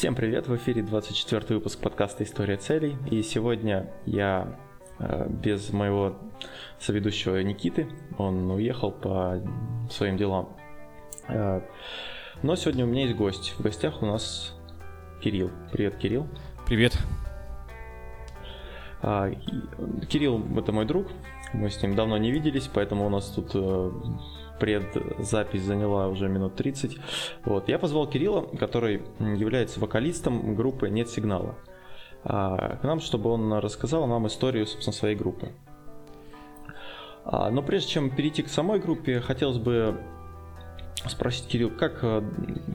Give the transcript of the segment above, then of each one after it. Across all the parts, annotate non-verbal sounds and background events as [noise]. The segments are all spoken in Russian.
Всем привет, в эфире 24 выпуск подкаста «История целей». И сегодня я э, без моего соведущего Никиты, он уехал по своим делам. Э, но сегодня у меня есть гость. В гостях у нас Кирилл. Привет, Кирилл. Привет. А, Кирилл – это мой друг, мы с ним давно не виделись, поэтому у нас тут э, предзапись заняла уже минут 30. Вот. Я позвал Кирилла, который является вокалистом группы «Нет сигнала», а, к нам, чтобы он рассказал нам историю, собственно, своей группы. А, но прежде чем перейти к самой группе, хотелось бы спросить, Кирилл, как, э,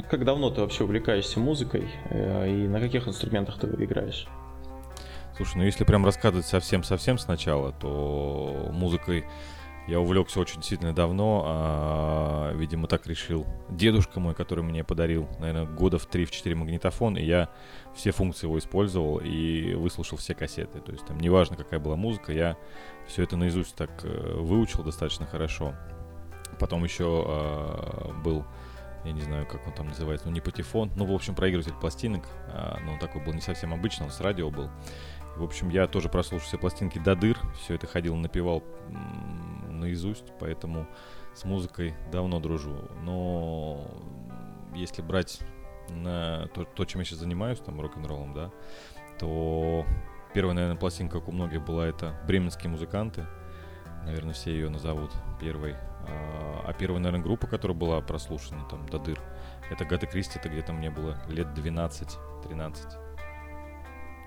как давно ты вообще увлекаешься музыкой э, и на каких инструментах ты играешь? Слушай, ну если прям рассказывать совсем-совсем сначала, то музыкой я увлекся очень сильно давно, а, видимо, так решил дедушка мой, который мне подарил, наверное, года в 3-4 магнитофон, и я все функции его использовал и выслушал все кассеты. То есть там неважно, какая была музыка, я все это наизусть так э, выучил достаточно хорошо. Потом еще а, был я не знаю, как он там называется, ну не патефон, ну в общем проигрыватель пластинок, а, но он такой был не совсем обычный, он с радио был. В общем, я тоже прослушал все пластинки до дыр, все это ходил, напевал наизусть, поэтому с музыкой давно дружу. Но если брать на то, то чем я сейчас занимаюсь, там, рок-н-роллом, да, то первая, наверное, пластинка, как у многих была, это «Бременские музыканты». Наверное, все ее назовут первой. А, а первая, наверное, группа, которая была прослушана там до дыр, это Гата Кристи, это где-то мне было лет 12-13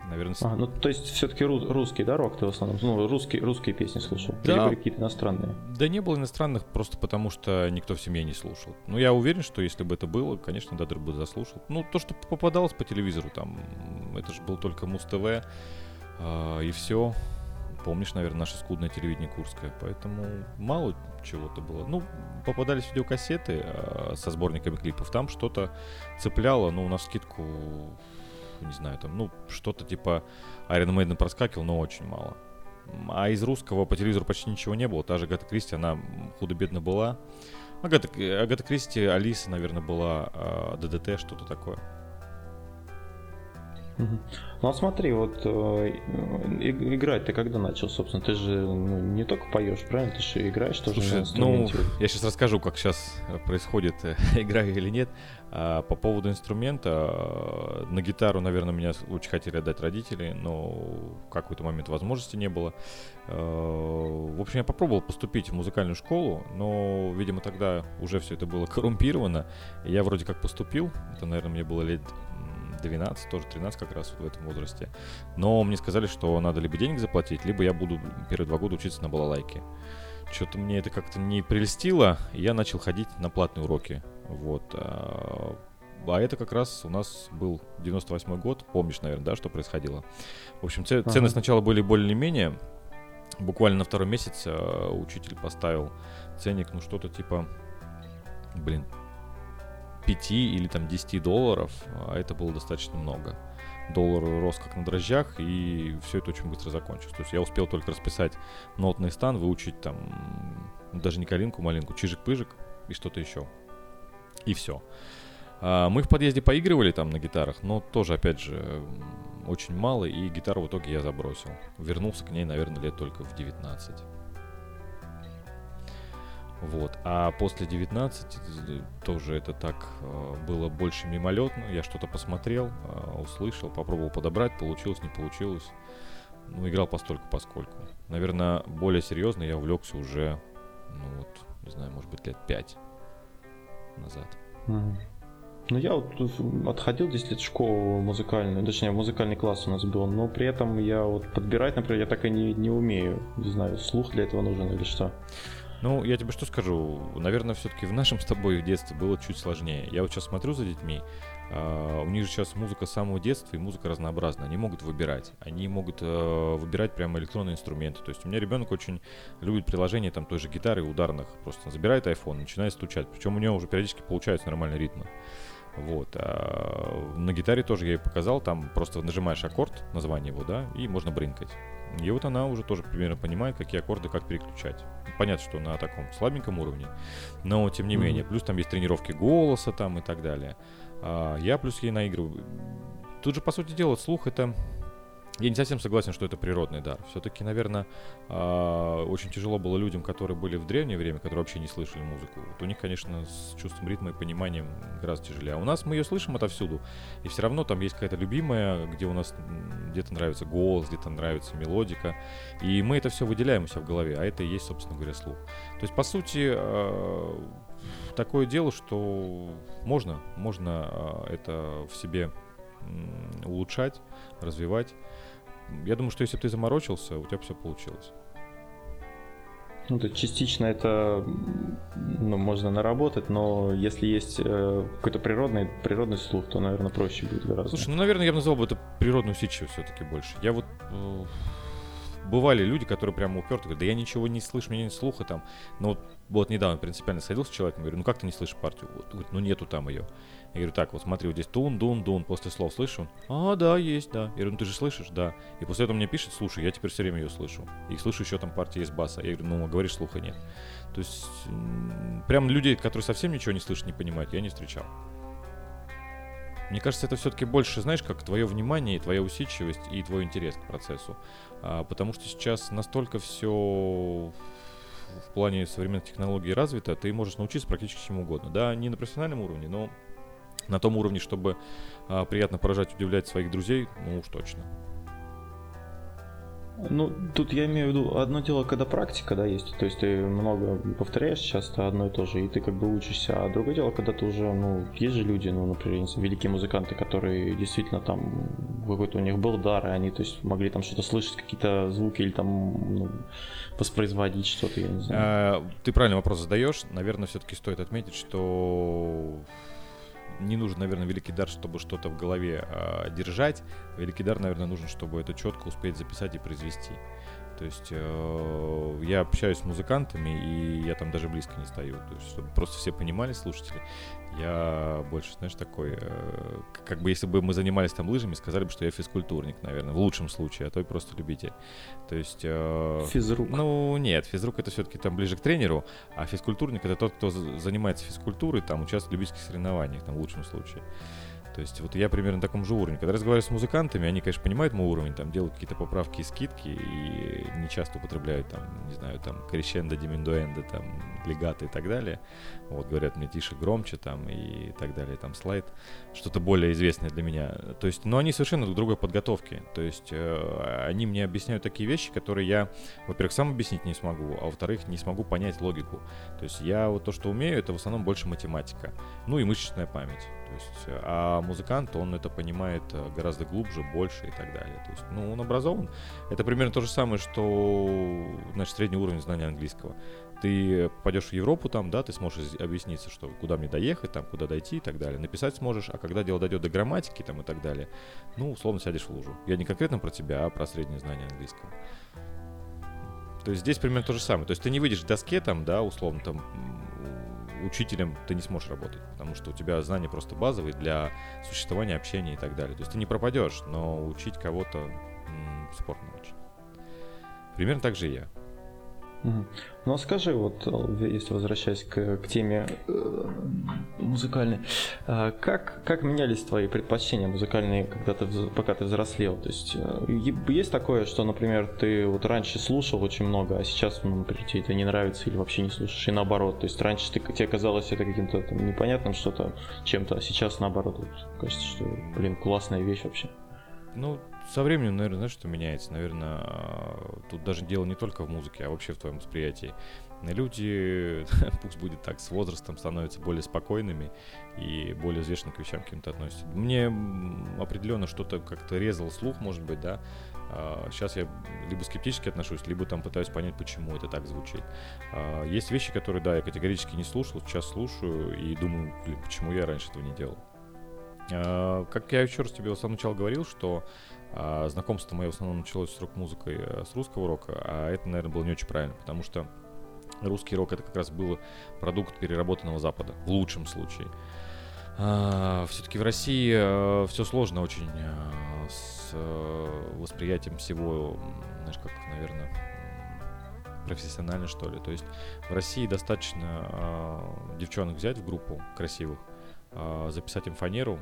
наверное. А, ну то есть все-таки русский, да, рок ты в основном? Ну, русские, русские песни слушал? Да. Или какие-то иностранные? Да не было иностранных, просто потому что никто в семье не слушал. Ну, я уверен, что если бы это было, конечно, Дадр бы заслушал. Ну, то, что попадалось по телевизору, там, это же был только Муз-ТВ, э, и все. Помнишь, наверное, наше скудное телевидение Курское, поэтому мало чего-то было. Ну, попадались видеокассеты э, со сборниками клипов, там что-то цепляло, ну, на скидку не знаю, там, ну, что-то типа Iron Maiden проскакивал, но очень мало. А из русского по телевизору почти ничего не было. Та же Агата Кристи, она худо-бедно была. Агата, Агата Кристи, Алиса, наверное, была, а ДДТ, что-то такое. Ну а смотри, вот э, играть ты когда начал, собственно? Ты же ну, не только поешь, правильно? Ты же играешь тоже Слушай, на. Ну, я сейчас расскажу, как сейчас происходит, э, [laughs] играю или нет. А, по поводу инструмента, э, на гитару, наверное, меня очень хотели отдать родители, но в какой-то момент возможности не было. Э, в общем, я попробовал поступить в музыкальную школу, но, видимо, тогда уже все это было [laughs] коррумпировано. Я вроде как поступил, это, наверное, мне было лет 12, тоже 13 как раз в этом возрасте. Но мне сказали, что надо либо денег заплатить, либо я буду первые два года учиться на балалайке. Что-то мне это как-то не прельстило, и я начал ходить на платные уроки. Вот. А, а это как раз у нас был 98 год, помнишь, наверное, да, что происходило. В общем, цены ага. сначала были более-менее. Буквально на второй месяц э, учитель поставил ценник, ну что-то типа, блин, 5 или там 10 долларов, а это было достаточно много. Доллар рос как на дрожжах, и все это очень быстро закончилось. То есть я успел только расписать нотный стан, выучить там даже не калинку, малинку, чижик-пыжик и что-то еще. И все. А, мы в подъезде поигрывали там на гитарах, но тоже, опять же, очень мало, и гитару в итоге я забросил. Вернулся к ней, наверное, лет только в 19. Вот. А после 19 э, тоже это так э, было больше мимолетно. Я что-то посмотрел, э, услышал, попробовал подобрать, получилось, не получилось. Ну, играл постольку поскольку. Наверное, более серьезно я увлекся уже, ну вот, не знаю, может быть, лет 5 назад. Ну, я вот отходил 10 лет в школу музыкальную, точнее, музыкальный класс у нас был, но при этом я вот подбирать, например, я так и не, не умею. Не знаю, слух для этого нужен или что. Ну, я тебе что скажу, наверное, все-таки в нашем с тобой в детстве было чуть сложнее. Я вот сейчас смотрю за детьми, Uh, у них же сейчас музыка с самого детства и музыка разнообразная. Они могут выбирать. Они могут uh, выбирать прямо электронные инструменты. То есть у меня ребенок очень любит приложение там той же гитары ударных. Просто забирает iPhone, начинает стучать. Причем у него уже периодически получаются нормальные ритмы. Вот. А на гитаре тоже я ей показал, там просто нажимаешь аккорд, название его, да, и можно брынкать. И вот она уже тоже примерно понимает, какие аккорды как переключать. Понятно, что на таком слабеньком уровне, но тем не mm-hmm. менее. Плюс там есть тренировки голоса там и так далее. А я плюс ей наигрываю. Тут же, по сути дела, слух это я не совсем согласен, что это природный дар. Все-таки, наверное, а, очень тяжело было людям, которые были в древнее время, которые вообще не слышали музыку. Вот у них, конечно, с чувством ритма и пониманием гораздо тяжелее. А у нас мы ее слышим отовсюду. И все равно там есть какая-то любимая, где у нас где-то нравится голос, где-то нравится мелодика. И мы это все выделяем у себя в голове. А это и есть, собственно говоря, слух. То есть, по сути, а, такое дело, что можно, можно а, это в себе улучшать, развивать я думаю, что если бы ты заморочился, у тебя все получилось. Ну, то частично это ну, можно наработать, но если есть э, какой-то природный, природный слух, то, наверное, проще будет гораздо. Слушай, ну, наверное, я бы назвал бы это природную усидчивость все-таки больше. Я вот... Э, бывали люди, которые прямо уперты говорят, да я ничего не слышу, у меня нет слуха там. Но вот, вот недавно принципиально садился с человеком, говорю, ну как ты не слышишь партию? Вот, говорит, ну нету там ее. Я говорю, так, вот смотри, вот здесь тун, дун, дун, после слов слышу. А, да, есть, да. Я говорю, ну ты же слышишь? Да. И после этого мне пишет, слушай, я теперь все время ее слышу. И слышу еще там партия из баса. Я говорю, ну, говоришь, слуха нет. То есть, прям людей, которые совсем ничего не слышат, не понимают, я не встречал. Мне кажется, это все-таки больше, знаешь, как твое внимание, твоя усидчивость и твой интерес к процессу. А, потому что сейчас настолько все в плане современных технологий развито, ты можешь научиться практически чему угодно. Да, не на профессиональном уровне, но на том уровне, чтобы а, приятно поражать, удивлять своих друзей, ну уж точно. Ну, тут я имею в виду одно дело, когда практика, да, есть, то есть ты много повторяешь часто одно и то же, и ты как бы учишься, а другое дело, когда ты уже, ну, есть же люди, ну, например, великие музыканты, которые действительно там, какой-то у них был дар, и они, то есть, могли там что-то слышать, какие-то звуки или там ну, воспроизводить что-то, я не знаю. А, ты правильный вопрос задаешь, наверное, все-таки стоит отметить, что не нужен, наверное, великий дар, чтобы что-то в голове э, держать. Великий дар, наверное, нужен, чтобы это четко успеть записать и произвести. То есть э, я общаюсь с музыкантами, и я там даже близко не стою. То есть, чтобы просто все понимали, слушатели. Я больше, знаешь, такой, э, как бы если бы мы занимались там лыжами, сказали бы, что я физкультурник, наверное, в лучшем случае, а то и просто любитель. То есть... Э, физрук. Ну, нет, физрук это все-таки там ближе к тренеру, а физкультурник это тот, кто занимается физкультурой, там участвует в любительских соревнованиях, там в лучшем случае. То есть вот я примерно на таком же уровне. Когда разговариваю с музыкантами, они, конечно, понимают мой уровень, там делают какие-то поправки и скидки, и не часто употребляют там, не знаю, там крещендо, диминдуэндо, там легаты и так далее. Вот говорят мне тише, громче там и так далее, там слайд, что-то более известное для меня. То есть, но они совершенно друг другой подготовки. То есть э, они мне объясняют такие вещи, которые я, во-первых, сам объяснить не смогу, а во-вторых, не смогу понять логику. То есть я вот то, что умею, это в основном больше математика. Ну и мышечная память. Есть, а музыкант, он это понимает э, гораздо глубже, больше и так далее. То есть, ну, он образован. Это примерно то же самое, что, значит, средний уровень знания английского. Ты пойдешь в Европу там, да, ты сможешь объясниться, что куда мне доехать, там, куда дойти и так далее. Написать сможешь, а когда дело дойдет до грамматики там и так далее, ну, условно сядешь в лужу. Я не конкретно про тебя, а про среднее знание английского. То есть здесь примерно то же самое. То есть ты не выйдешь в доске там, да, условно там учителем ты не сможешь работать, потому что у тебя знания просто базовые для существования, общения и так далее. То есть ты не пропадешь, но учить кого-то м- спорно очень. Примерно так же и я. Ну а скажи, вот э, если возвращаясь к, к теме э, музыкальной, э, как, как менялись твои предпочтения музыкальные, когда ты, пока ты взрослел? То есть э, есть такое, что, например, ты вот раньше слушал очень много, а сейчас, ну, например, тебе это не нравится или вообще не слушаешь, и наоборот. То есть раньше ты, тебе казалось это каким-то там, непонятным что-то, чем-то, а сейчас наоборот. Вот, кажется, что, блин, классная вещь вообще. Ну, со временем, наверное, знаешь, что меняется? Наверное, тут даже дело не только в музыке, а вообще в твоем восприятии. Люди, [laughs] пусть будет так, с возрастом становятся более спокойными и более взвешенно к вещам каким-то относятся. Мне определенно что-то как-то резал слух, может быть, да. Сейчас а, я либо скептически отношусь, либо там пытаюсь понять, почему это так звучит. А, есть вещи, которые, да, я категорически не слушал, сейчас слушаю и думаю, почему я раньше этого не делал. А, как я еще раз тебе в самом начале говорил, что а знакомство мое в основном началось с рок-музыкой, э, с русского рока, а это, наверное, было не очень правильно, потому что русский рок это как раз был продукт переработанного Запада, в лучшем случае. А, все-таки в России э, все сложно очень э, с восприятием всего, знаешь, как, наверное, профессионально, что ли. То есть в России достаточно девчонок взять в группу красивых, записать им фанеру,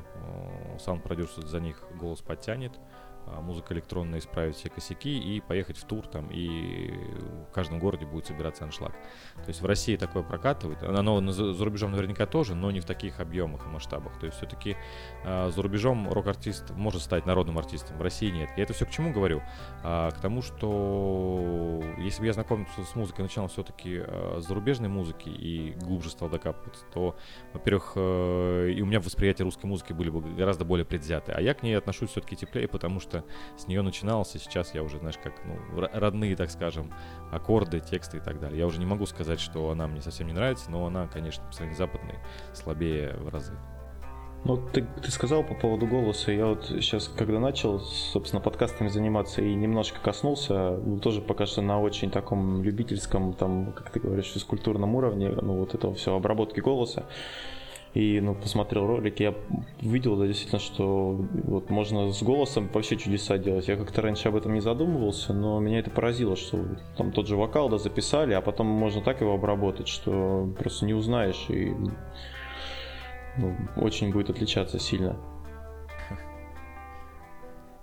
саунд-продюсер за них голос подтянет, музыка электронная исправить все косяки и поехать в тур там, и в каждом городе будет собираться аншлаг. То есть в России такое прокатывает, оно за рубежом наверняка тоже, но не в таких объемах и масштабах. То есть все-таки а, за рубежом рок-артист может стать народным артистом, в России нет. Я это все к чему говорю? А, к тому, что если бы я знакомился с музыкой, начал все-таки зарубежной музыки и глубже стал докапываться, то, во-первых, э, и у меня восприятие русской музыки были бы гораздо более предвзяты, а я к ней отношусь все-таки теплее, потому что что с нее начинался, сейчас я уже, знаешь, как, ну, родные, так скажем, аккорды, тексты и так далее. Я уже не могу сказать, что она мне совсем не нравится, но она, конечно, по сравнению с западной, слабее в разы. Ну, ты, ты сказал по поводу голоса. Я вот сейчас, когда начал, собственно, подкастами заниматься и немножко коснулся, ну, тоже пока что на очень таком любительском, там, как ты говоришь, физкультурном уровне, ну, вот этого все, обработки голоса и ну, посмотрел ролик, я увидел, да, действительно, что вот можно с голосом вообще чудеса делать. Я как-то раньше об этом не задумывался, но меня это поразило, что там тот же вокал, да, записали, а потом можно так его обработать, что просто не узнаешь и ну, очень будет отличаться сильно.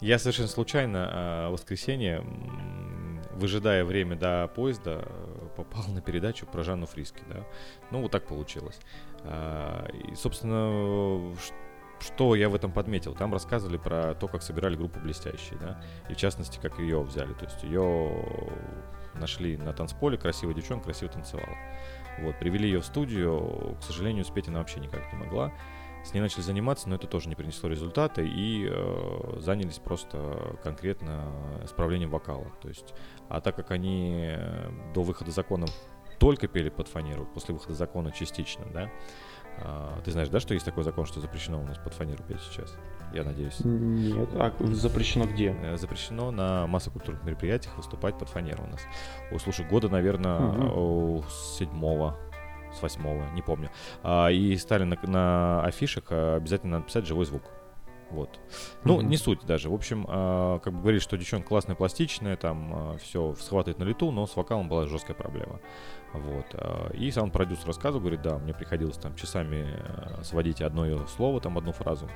Я совершенно случайно а, в воскресенье, выжидая время до поезда, попал на передачу про Жанну Фриски, да. Ну, вот так получилось. А, и, собственно, что я в этом подметил? Там рассказывали про то, как собирали группу «Блестящие», да, и в частности, как ее взяли. То есть ее нашли на танцполе, красивая девчонка, красиво танцевала. Вот, привели ее в студию, к сожалению, спеть она вообще никак не могла. С ней начали заниматься, но это тоже не принесло результата, и э, занялись просто конкретно исправлением вокала. То есть, а так как они до выхода закона только пели под фанеру, после выхода закона частично, да. А, ты знаешь, да, что есть такой закон, что запрещено у нас под фанеру петь сейчас? Я надеюсь. Нет. А запрещено где? Э, запрещено на массокультурных мероприятиях выступать под фанеру у нас. Ой, слушай, года, наверное, угу. с седьмого, с восьмого, не помню. А, и стали на, на афишах э, обязательно написать живой звук. Вот. Ну, mm-hmm. не суть даже. В общем, э, как бы говорили, что девчонка классная, пластичная, там э, все схватывает на лету, но с вокалом была жесткая проблема. Вот. Э, и сам продюсер рассказывал, говорит, да, мне приходилось там часами э, сводить одно ее слово, там одну фразу.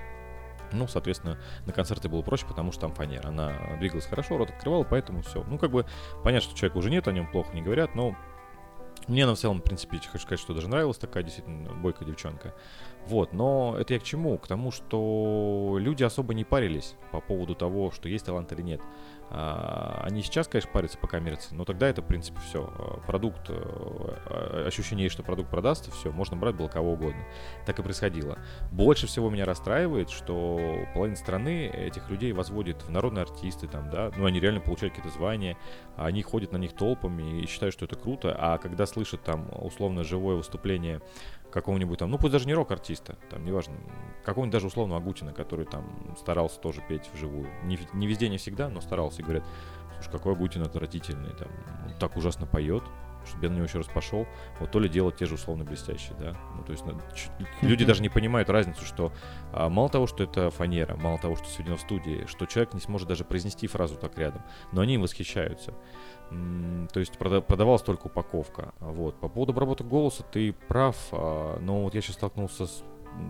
Ну, соответственно, на концерте было проще, потому что там фанера. Она двигалась хорошо, рот открывала, поэтому все. Ну, как бы понятно, что человека уже нет, о нем плохо не говорят, но мне она в целом, в принципе, хочу сказать, что даже нравилась такая действительно бойкая девчонка. Вот, но это я к чему? К тому, что люди особо не парились по поводу того, что есть талант или нет. А, они сейчас, конечно, парятся по коммерции, но тогда это, в принципе, все. А, продукт, э, а, ощущение, что продукт продастся, все, можно брать было кого угодно. Так и происходило. Больше всего меня расстраивает, что половина страны этих людей возводит в народные артисты, там, да, ну, они реально получают какие-то звания, они ходят на них толпами и считают, что это круто, а когда слышат там условно живое выступление какого-нибудь там, ну пусть даже не рок-артиста, там, неважно, какого-нибудь даже условно Агутина, который там старался тоже петь вживую. Не, не везде, не всегда, но старался. И говорят, слушай, какой Агутин отвратительный, там, так ужасно поет, чтобы я на него еще раз пошел, вот то ли делать те же условно блестящие, да. Ну, то есть люди даже не понимают разницу, что а, мало того, что это фанера, мало того, что сведено в студии, что человек не сможет даже произнести фразу так рядом, но они им восхищаются. То есть продавалась только упаковка. Вот. По поводу обработки голоса ты прав, а, но вот я сейчас столкнулся с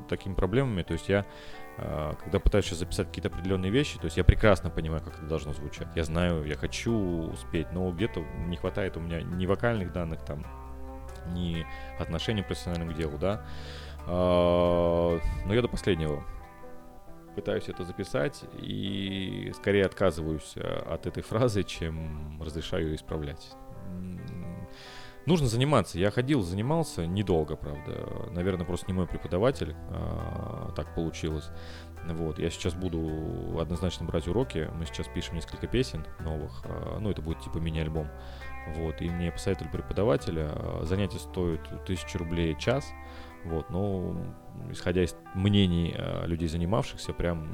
такими проблемами, то есть я когда пытаюсь сейчас записать какие-то определенные вещи, то есть я прекрасно понимаю, как это должно звучать. Я знаю, я хочу успеть, но где-то не хватает у меня ни вокальных данных там, ни отношения профессиональных к делу, да. А, но я до последнего пытаюсь это записать и скорее отказываюсь э, от этой фразы, чем разрешаю ее исправлять. Нужно заниматься. Я ходил, занимался недолго, правда. Наверное, просто не мой преподаватель. А, так получилось. Вот. Я сейчас буду однозначно брать уроки. Мы сейчас пишем несколько песен новых. А, ну, это будет типа мини-альбом. Вот. И мне посоветовали преподавателя. Занятие стоит 1000 рублей час. Вот, но исходя из мнений э, людей, занимавшихся, прям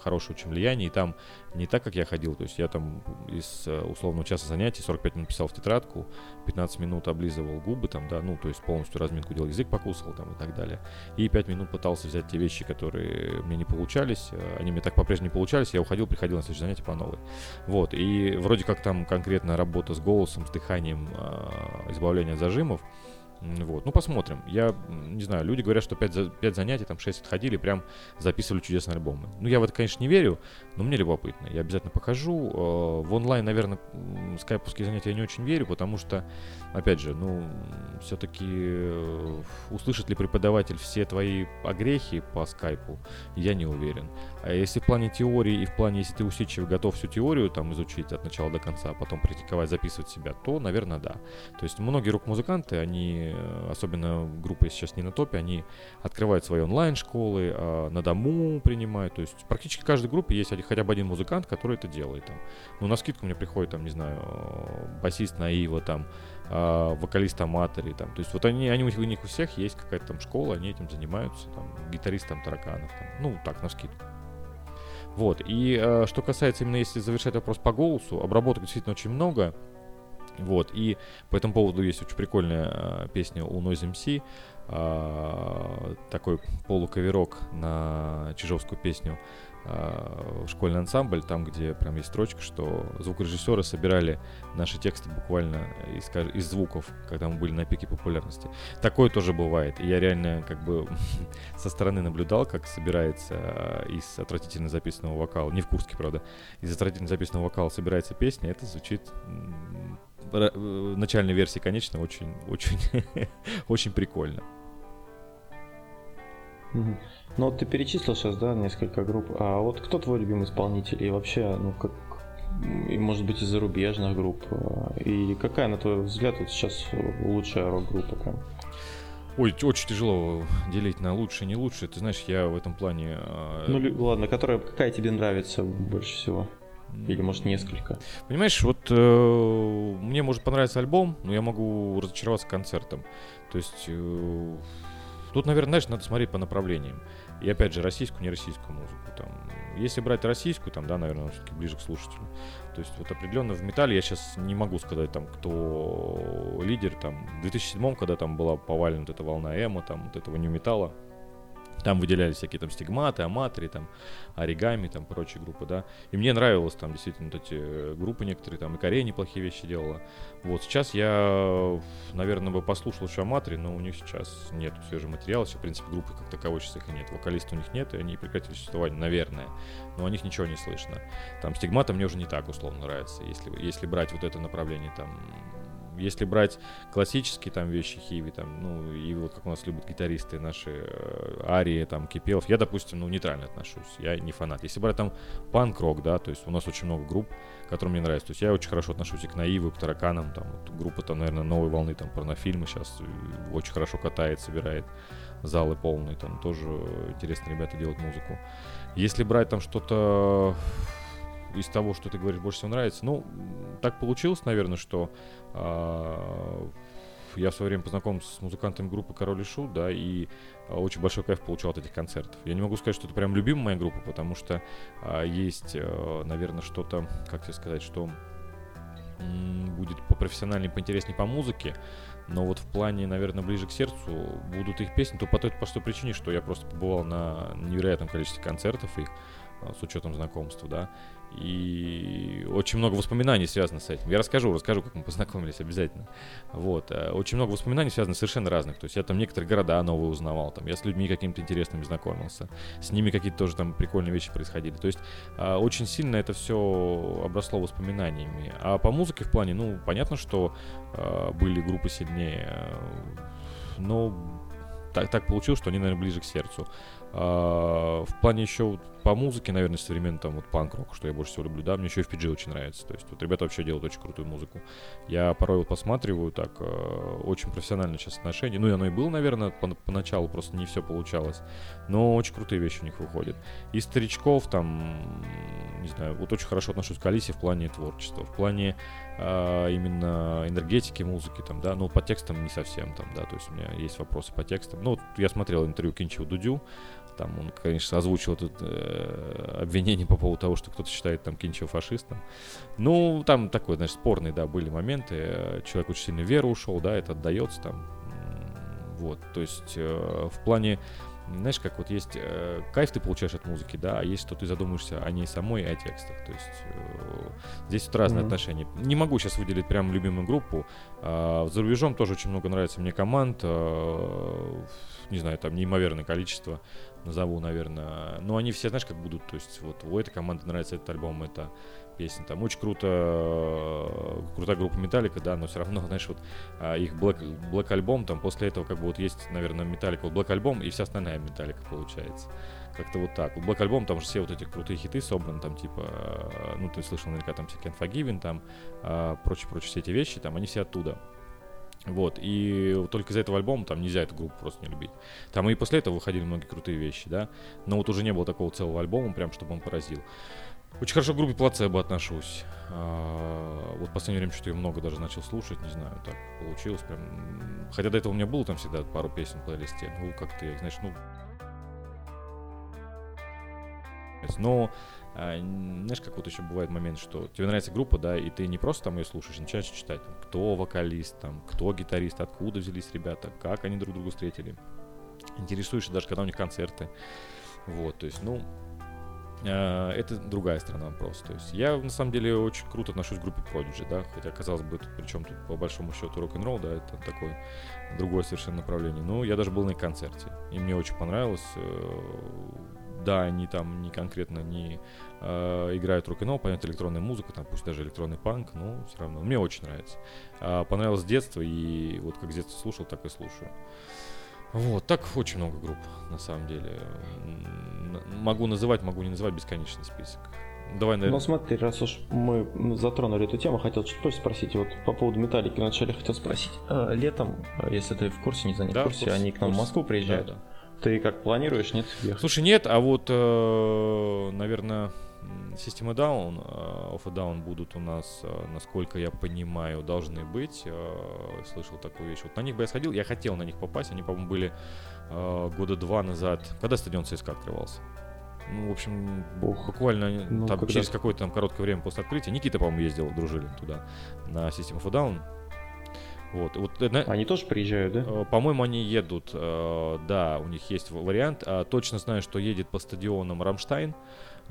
хорошее очень влияние, и там не так, как я ходил, то есть я там из э, условного часа занятий 45 минут писал в тетрадку, 15 минут облизывал губы там, да, ну, то есть полностью разминку делал, язык покусывал там и так далее, и 5 минут пытался взять те вещи, которые мне не получались, э, они мне так по-прежнему не получались, я уходил, приходил на следующее занятие по новой. Вот, и вроде как там конкретно работа с голосом, с дыханием, э, избавление от зажимов, вот. Ну, посмотрим. Я не знаю, люди говорят, что 5, за, 5 занятий, там 6 отходили, прям записывали чудесные альбомы. Ну, я в это, конечно, не верю, но мне любопытно. Я обязательно покажу. Э, в онлайн, наверное, скайповские занятия я не очень верю, потому что, опять же, ну, все-таки э, услышит ли преподаватель все твои огрехи по скайпу, я не уверен. А если в плане теории и в плане, если ты усидчив, готов всю теорию там изучить от начала до конца, а потом практиковать, записывать себя, то, наверное, да. То есть многие рок-музыканты, они Э, особенно группы сейчас не на топе, они открывают свои онлайн-школы, а на дому принимают. То есть практически в каждой группе есть хотя бы один музыкант, который это делает. Там. Ну, на скидку мне приходит, там, не знаю, басист Наива, там, а, вокалист Аматори, там. То есть вот они, они, у них у всех есть какая-то там школа, они этим занимаются, там, гитарист Тараканов, там. ну, так, на скидку. Вот, и э, что касается именно, если завершать вопрос по голосу, обработок действительно очень много, вот, и по этому поводу есть очень прикольная а, песня у Noise MC, а, такой полукаверок на чижовскую песню школьный ансамбль, там, где прям есть строчка, что звукорежиссеры собирали наши тексты буквально из, из звуков, когда мы были на пике популярности. Такое тоже бывает. И я реально как бы [laughs] со стороны наблюдал, как собирается из отвратительно записанного вокала, не в Курске, правда, из отвратительно записанного вокала собирается песня, это звучит Э, начальной версии, конечно, очень, очень, [laughs] очень прикольно. Ну вот ты перечислил сейчас, да, несколько групп. А вот кто твой любимый исполнитель? И вообще, ну как, и может быть из зарубежных групп. И какая, на твой взгляд, вот сейчас лучшая рок-группа прям? Ой, очень тяжело делить на лучшее и не лучшее. Ты знаешь, я в этом плане... А, ну ладно, которая, какая тебе нравится больше всего? Или, может, несколько? Понимаешь, вот э, мне может понравиться альбом, но я могу разочароваться концертом. То есть э, тут, наверное, знаешь, надо смотреть по направлениям. И опять же, российскую, не российскую музыку. Там, если брать российскую, там, да, наверное, все-таки ближе к слушателю. То есть вот определенно в металле я сейчас не могу сказать, там, кто лидер. Там, в 2007 когда там была повалена вот эта волна эмо, там, вот этого не металла, там выделялись всякие там стигматы, аматри, там оригами, там прочие группы, да. И мне нравилось там действительно вот эти э, группы некоторые, там и Корея неплохие вещи делала. Вот сейчас я, наверное, бы послушал еще аматри, но у них сейчас нет свежего материала, все, в принципе, группы как таковой сейчас их и нет. Вокалиста у них нет, и они прекратили существование, наверное. Но о них ничего не слышно. Там стигмата мне уже не так условно нравится, если, если брать вот это направление там если брать классические там вещи Хиви, там, ну, и вот как у нас любят гитаристы наши, э, Арии, там, Кипелов, я, допустим, ну, нейтрально отношусь, я не фанат. Если брать там панк-рок, да, то есть у нас очень много групп, которые мне нравятся. То есть я очень хорошо отношусь и к Наиву, к Тараканам, там, вот, группа там, наверное, новой волны, там, порнофильмы сейчас э, очень хорошо катает, собирает залы полные, там, тоже интересные ребята делают музыку. Если брать там что-то из того, что ты говоришь, больше всего нравится. Ну, так получилось, наверное, что э, я в свое время познакомился с музыкантами группы Король и Шут, да, и э, очень большой кайф получал от этих концертов. Я не могу сказать, что это прям любимая моя группа, потому что э, есть, э, наверное, что-то, как тебе сказать, что будет по профессиональней, поинтереснее по музыке, но вот в плане, наверное, ближе к сердцу будут их песни, то по той простой причине, что я просто побывал на невероятном количестве концертов их, с учетом знакомства, да, и очень много воспоминаний связано с этим. Я расскажу, расскажу, как мы познакомились обязательно. Вот. Э, очень много воспоминаний связано совершенно разных. То есть я там некоторые города новые узнавал, там, я с людьми какими-то интересными знакомился, с ними какие-то тоже там прикольные вещи происходили. То есть э, очень сильно это все обросло воспоминаниями. А по музыке в плане, ну, понятно, что э, были группы сильнее, но так, так получилось, что они, наверное, ближе к сердцу. А, в плане еще по музыке, наверное, современный там вот панк-рок, что я больше всего люблю, да, мне еще FPG очень нравится, то есть вот ребята вообще делают очень крутую музыку. Я порой вот посматриваю так, э, очень профессионально сейчас отношения, ну и оно и было, наверное, по поначалу, просто не все получалось, но очень крутые вещи у них выходят. И старичков там, не знаю, вот очень хорошо отношусь к Алисе в плане творчества, в плане а, именно энергетики музыки, там, да, ну, по текстам не совсем, там, да, то есть у меня есть вопросы по текстам. Ну, вот я смотрел интервью Кинчева Дудю, Там он, конечно, озвучил тут э, обвинение по поводу того, что кто-то считает там Кинчева фашистом. Ну, там такой, значит, спорные, да, были моменты. Человек очень сильно веру ушел, да, это отдается там. Вот, то есть э, в плане знаешь, как вот есть э, кайф ты получаешь от музыки, да, а есть, что ты задумаешься о ней самой и о текстах. То есть э, здесь вот разные mm-hmm. отношения. Не могу сейчас выделить прям любимую группу. Э, за рубежом тоже очень много нравится мне команд. Э, не знаю, там неимоверное количество назову, наверное. Но они все, знаешь, как будут. То есть вот у этой команды нравится этот альбом, это песен. Там очень круто, э, крутая группа Металлика, да, но все равно, [laughs] знаешь, вот а, их Black, Black альбом, там после этого как бы вот есть, наверное, Металлика, вот Black альбом и вся остальная Металлика получается. Как-то вот так. У Black альбом там же все вот эти крутые хиты собраны, там типа, э, ну ты слышал наверняка там всякие Unforgiven, там прочие-прочие все эти вещи, там они все оттуда. Вот, и только из-за этого альбома там нельзя эту группу просто не любить. Там и после этого выходили многие крутые вещи, да, но вот уже не было такого целого альбома, прям, чтобы он поразил. Очень хорошо к группе плацебо отношусь. А, вот в последнее время что-то я много даже начал слушать, не знаю, так получилось прям. Хотя до этого у меня было там всегда пару песен в плейлисте. Ну, как-то, я, знаешь, ну... Но, а, знаешь, как вот еще бывает момент, что тебе нравится группа, да, и ты не просто там ее слушаешь, начинаешь читать, кто вокалист, там, кто гитарист, откуда взялись ребята, как они друг друга встретили. Интересуешься даже, когда у них концерты. Вот, то есть, ну, а, это другая сторона вопроса. То есть я на самом деле очень круто отношусь к группе Prodigy, да, хотя казалось бы, причем тут по большому счету рок-н-ролл, да, это такое другое совершенно направление. Но я даже был на их концерте, и мне очень понравилось. Э, да, они там не конкретно не э, играют рок-н-ролл, понятно, электронная музыка, там пусть даже электронный панк, но все равно мне очень нравится. А, понравилось с детства, и вот как с детства слушал, так и слушаю. Вот, так очень много групп, на самом деле. Могу называть, могу не называть бесконечный список. Давай, наверное. Ну смотри, раз уж мы затронули эту тему, хотел чуть позже спросить. Вот по поводу металлики вначале хотел спросить. А, летом, если ты в курсе, не знаю, не да, в курсе, курсе, они к нам в, в Москву приезжают. Да, да. Ты как планируешь, нет? Ехать? Слушай, нет, а вот, э, наверное, Системы Down, uh, Off и Down будут у нас, uh, насколько я понимаю, должны быть. Uh, слышал такую вещь. Вот на них бы я сходил, я хотел на них попасть. Они, по-моему, были uh, года два назад. Когда стадион ЦСКА открывался? Ну, в общем, Ух, буквально ну, там, через какое-то там короткое время после открытия. Никита, по-моему, ездил, дружили туда на a Down. Вот, вот. Они тоже приезжают, да? По-моему, они едут, да, у них есть вариант. Точно знаю, что едет по стадионам Рамштайн.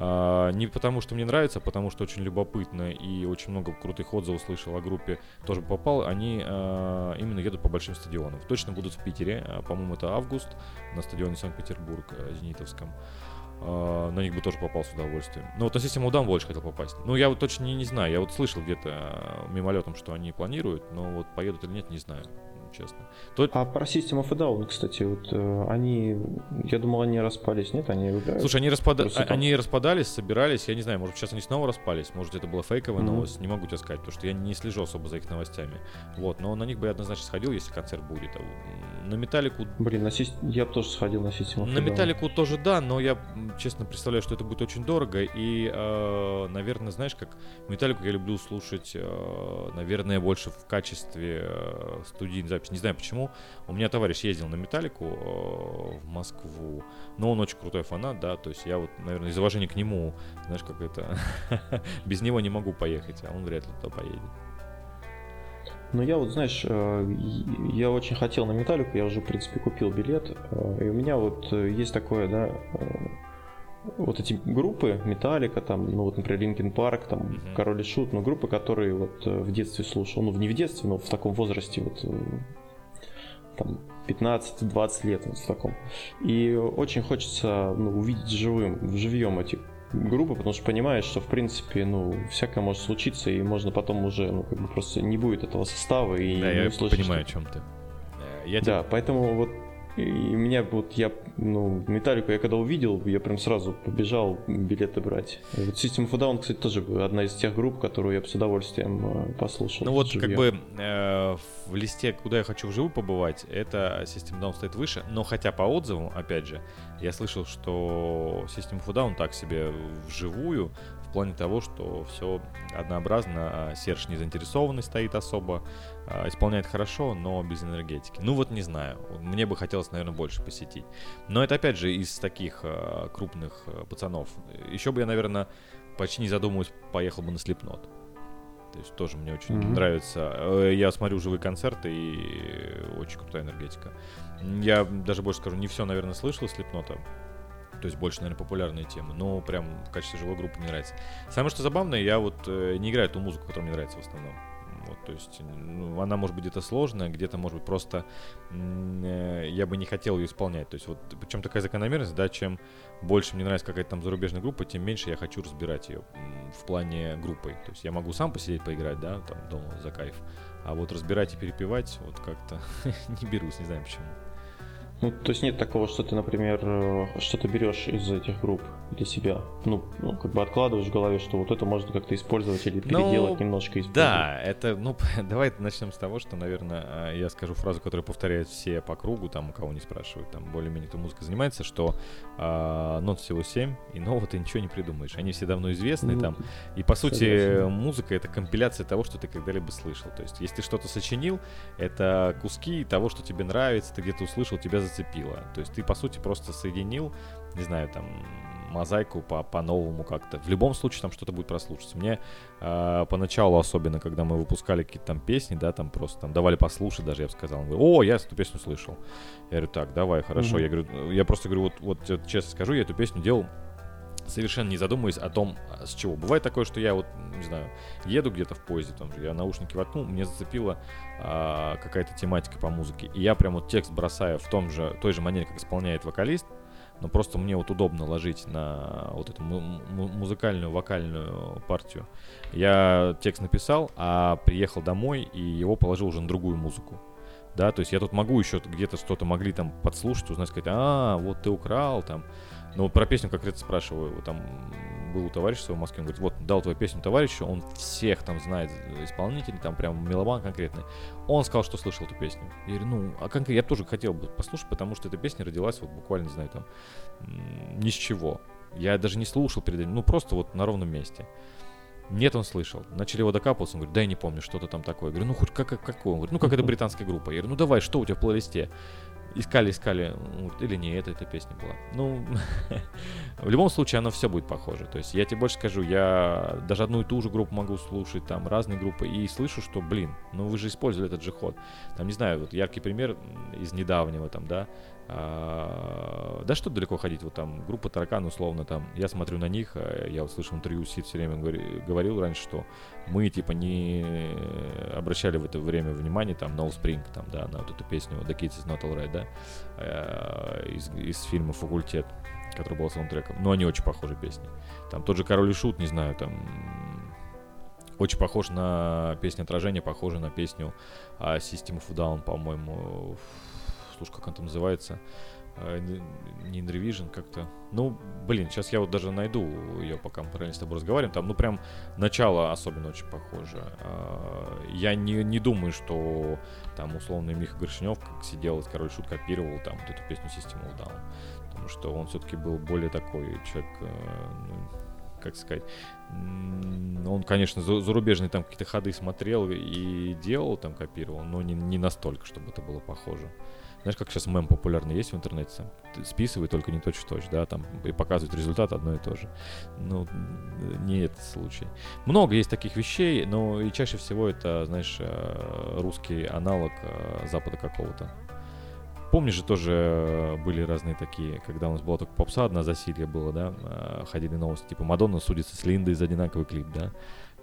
А, не потому, что мне нравится, а потому что очень любопытно и очень много крутых отзывов слышал о группе, тоже попал. Они а, именно едут по большим стадионам. Точно будут в Питере, а, по-моему, это август на стадионе Санкт-Петербург, э, Зенитовском. Uh, на них бы тоже попал с удовольствием. Ну вот на System Udam больше хотел попасть. Ну я вот точно не, не знаю. Я вот слышал где-то мимолетом, что они планируют, но вот поедут или нет, не знаю честно. То... А про System of a Down, кстати, вот э, они, я думал, они распались, нет? Они играют. Слушай, они, распада... Там... они распадались, собирались, я не знаю, может, сейчас они снова распались, может, это была фейковая mm-hmm. новость, не могу тебе сказать, потому что я не слежу особо за их новостями. Вот, но на них бы я однозначно сходил, если концерт будет. А на Металлику... Блин, на си... я бы тоже сходил на System of На Металлику тоже да, но я, честно, представляю, что это будет очень дорого, и, э, наверное, знаешь, как Металлику я люблю слушать, э, наверное, больше в качестве э, студийной записи. Не знаю почему. У меня товарищ ездил на Металлику э, в Москву, но он очень крутой фанат, да, то есть я вот, наверное, из уважения к нему, знаешь, как это, [laughs] без него не могу поехать, а он вряд ли туда поедет. Ну, я вот, знаешь, э, я очень хотел на Металлику, я уже, в принципе, купил билет, э, и у меня вот есть такое, да, вот эти группы, Металлика, там, ну вот, например, Линкен Парк, там, mm-hmm. Король и Шут, ну, группы, которые вот в детстве слушал, ну, не в детстве, но в таком возрасте, вот, там, 15-20 лет, вот в таком. И очень хочется ну, увидеть живым, живьем эти группы, потому что понимаешь, что в принципе, ну, всякое может случиться, и можно потом уже, ну, как бы просто не будет этого состава и да, не я услышишь, понимаю, что... о чем ты. Я да, поэтому вот и меня вот я, ну, Металлику я когда увидел, я прям сразу побежал билеты брать. И вот System of a Down, кстати, тоже одна из тех групп, которую я бы с удовольствием э, послушал. Ну вот живьем. как бы э, в листе, куда я хочу вживую побывать, это System Down стоит выше, но хотя по отзывам, опять же, я слышал, что System of a Down так себе вживую, в плане того, что все однообразно, а Серж не заинтересованный стоит особо, исполняет хорошо, но без энергетики. Ну вот не знаю, мне бы хотелось, наверное, больше посетить. Но это опять же из таких а, крупных пацанов. Еще бы я, наверное, почти не задумываясь, поехал бы на слепнот. То есть тоже мне очень mm-hmm. нравится. Э, я смотрю живые концерты и очень крутая энергетика. Я даже больше скажу, не все, наверное, слышал Слепнота. То есть больше, наверное, популярные темы. Но прям в качестве живой группы не нравится. Самое что забавное, я вот э, не играю ту музыку, которая мне нравится в основном. Вот, то есть ну, она может быть где-то сложная, где-то может быть просто э, я бы не хотел ее исполнять. То есть вот причем такая закономерность, да, чем больше мне нравится какая-то там зарубежная группа, тем меньше я хочу разбирать ее в плане группы. То есть я могу сам посидеть поиграть, да, там дома за кайф. А вот разбирать и перепевать вот как-то [laughs] не берусь, не знаю почему. Ну, то есть нет такого, что ты, например, э, что-то берешь из этих групп для себя. Ну, ну, как бы откладываешь в голове, что вот это можно как-то использовать или ну, переделать ну, немножко. Да, это, ну, [laughs] давай начнем с того, что, наверное, а, я скажу фразу, которую повторяют все по кругу, там, у кого не спрашивают, там, более-менее кто музыкой занимается, что э, нот всего 7, и нового ты ничего не придумаешь. Они все давно известны, ну, там, и, по сути, согласен. музыка — это компиляция того, что ты когда-либо слышал. То есть, если ты что-то сочинил, это куски того, что тебе нравится, ты где-то услышал, тебя зацепило. То есть ты, по сути, просто соединил, не знаю, там, мозаику по, по-новому как-то. В любом случае там что-то будет прослушаться. Мне э, поначалу, особенно, когда мы выпускали какие-то там песни, да, там просто там давали послушать даже, я бы сказал. говорю, о, я эту песню слышал. Я говорю, так, давай, хорошо. Mm-hmm. Я говорю, я просто говорю, вот, вот честно скажу, я эту песню делал совершенно не задумываясь о том, а, с чего. Бывает такое, что я вот, не знаю, еду где-то в поезде, там же, я наушники воткнул, мне зацепила а, какая-то тематика по музыке, и я прям вот текст бросаю в том же, той же манере, как исполняет вокалист, но просто мне вот удобно ложить на вот эту музыкальную, вокальную партию. Я текст написал, а приехал домой и его положил уже на другую музыку. Да, то есть я тут могу еще где-то что-то могли там подслушать, узнать, сказать, а, вот ты украл там, но вот про песню конкретно спрашиваю, там был у товарища своего в Москве, он говорит, вот, дал твою песню товарищу, он всех там знает исполнителей, там прям меломан конкретный. Он сказал, что слышал эту песню. Я говорю, ну, а конкретно я тоже хотел бы послушать, потому что эта песня родилась вот буквально, не знаю, там, ни с чего. Я даже не слушал перед этим, ну, просто вот на ровном месте. Нет, он слышал. Начали его докапываться, он говорит, да я не помню, что-то там такое. Я говорю, ну хоть как, как, какой? Он говорит, ну как это [laughs] британская группа. Я говорю, ну давай, что у тебя в плейлисте? Искали, искали, или не это эта песня была. Ну, [laughs] в любом случае, оно все будет похоже. То есть, я тебе больше скажу, я даже одну и ту же группу могу слушать, там, разные группы, и слышу, что, блин, ну вы же использовали этот же ход. Там, не знаю, вот яркий пример из недавнего, там, да, а, да что далеко ходить, вот там группа Таракан, условно, там, я смотрю на них, а, я вот слышал интервью, Сид все время говори, говорил раньше, что мы, типа, не обращали в это время внимание, там, No Spring, там, да, на вот эту песню The Kids is Not Alright, да, а, из, из фильма «Факультет», который был саундтреком, но они очень похожи песни. Там тот же Король и Шут, не знаю, там, очень похож на песню «Отражение», похоже на песню System of Down, по-моему, слушай, как он там называется, э, не Inrevision как-то. Ну, блин, сейчас я вот даже найду ее, пока мы правильно с тобой разговариваем. Там, ну, прям начало особенно очень похоже. А, я не, не думаю, что там условный Миха Горшинев как сидел, король шут копировал там вот эту песню System of. Потому что он все-таки был более такой человек, э, ну, как сказать, он, конечно, зарубежные там какие-то ходы смотрел и делал, там копировал, но не, не настолько, чтобы это было похоже. Знаешь, как сейчас мем популярный есть в интернете? Списывай только не точь-в-точь, да, там, и показывают результат одно и то же. Ну, не этот случай. Много есть таких вещей, но и чаще всего это, знаешь, э, русский аналог э, Запада какого-то. Помнишь же тоже э, были разные такие, когда у нас была только попса, одна засилье было, да, ходили новости, типа Мадонна судится с Линдой за одинаковый клип, да,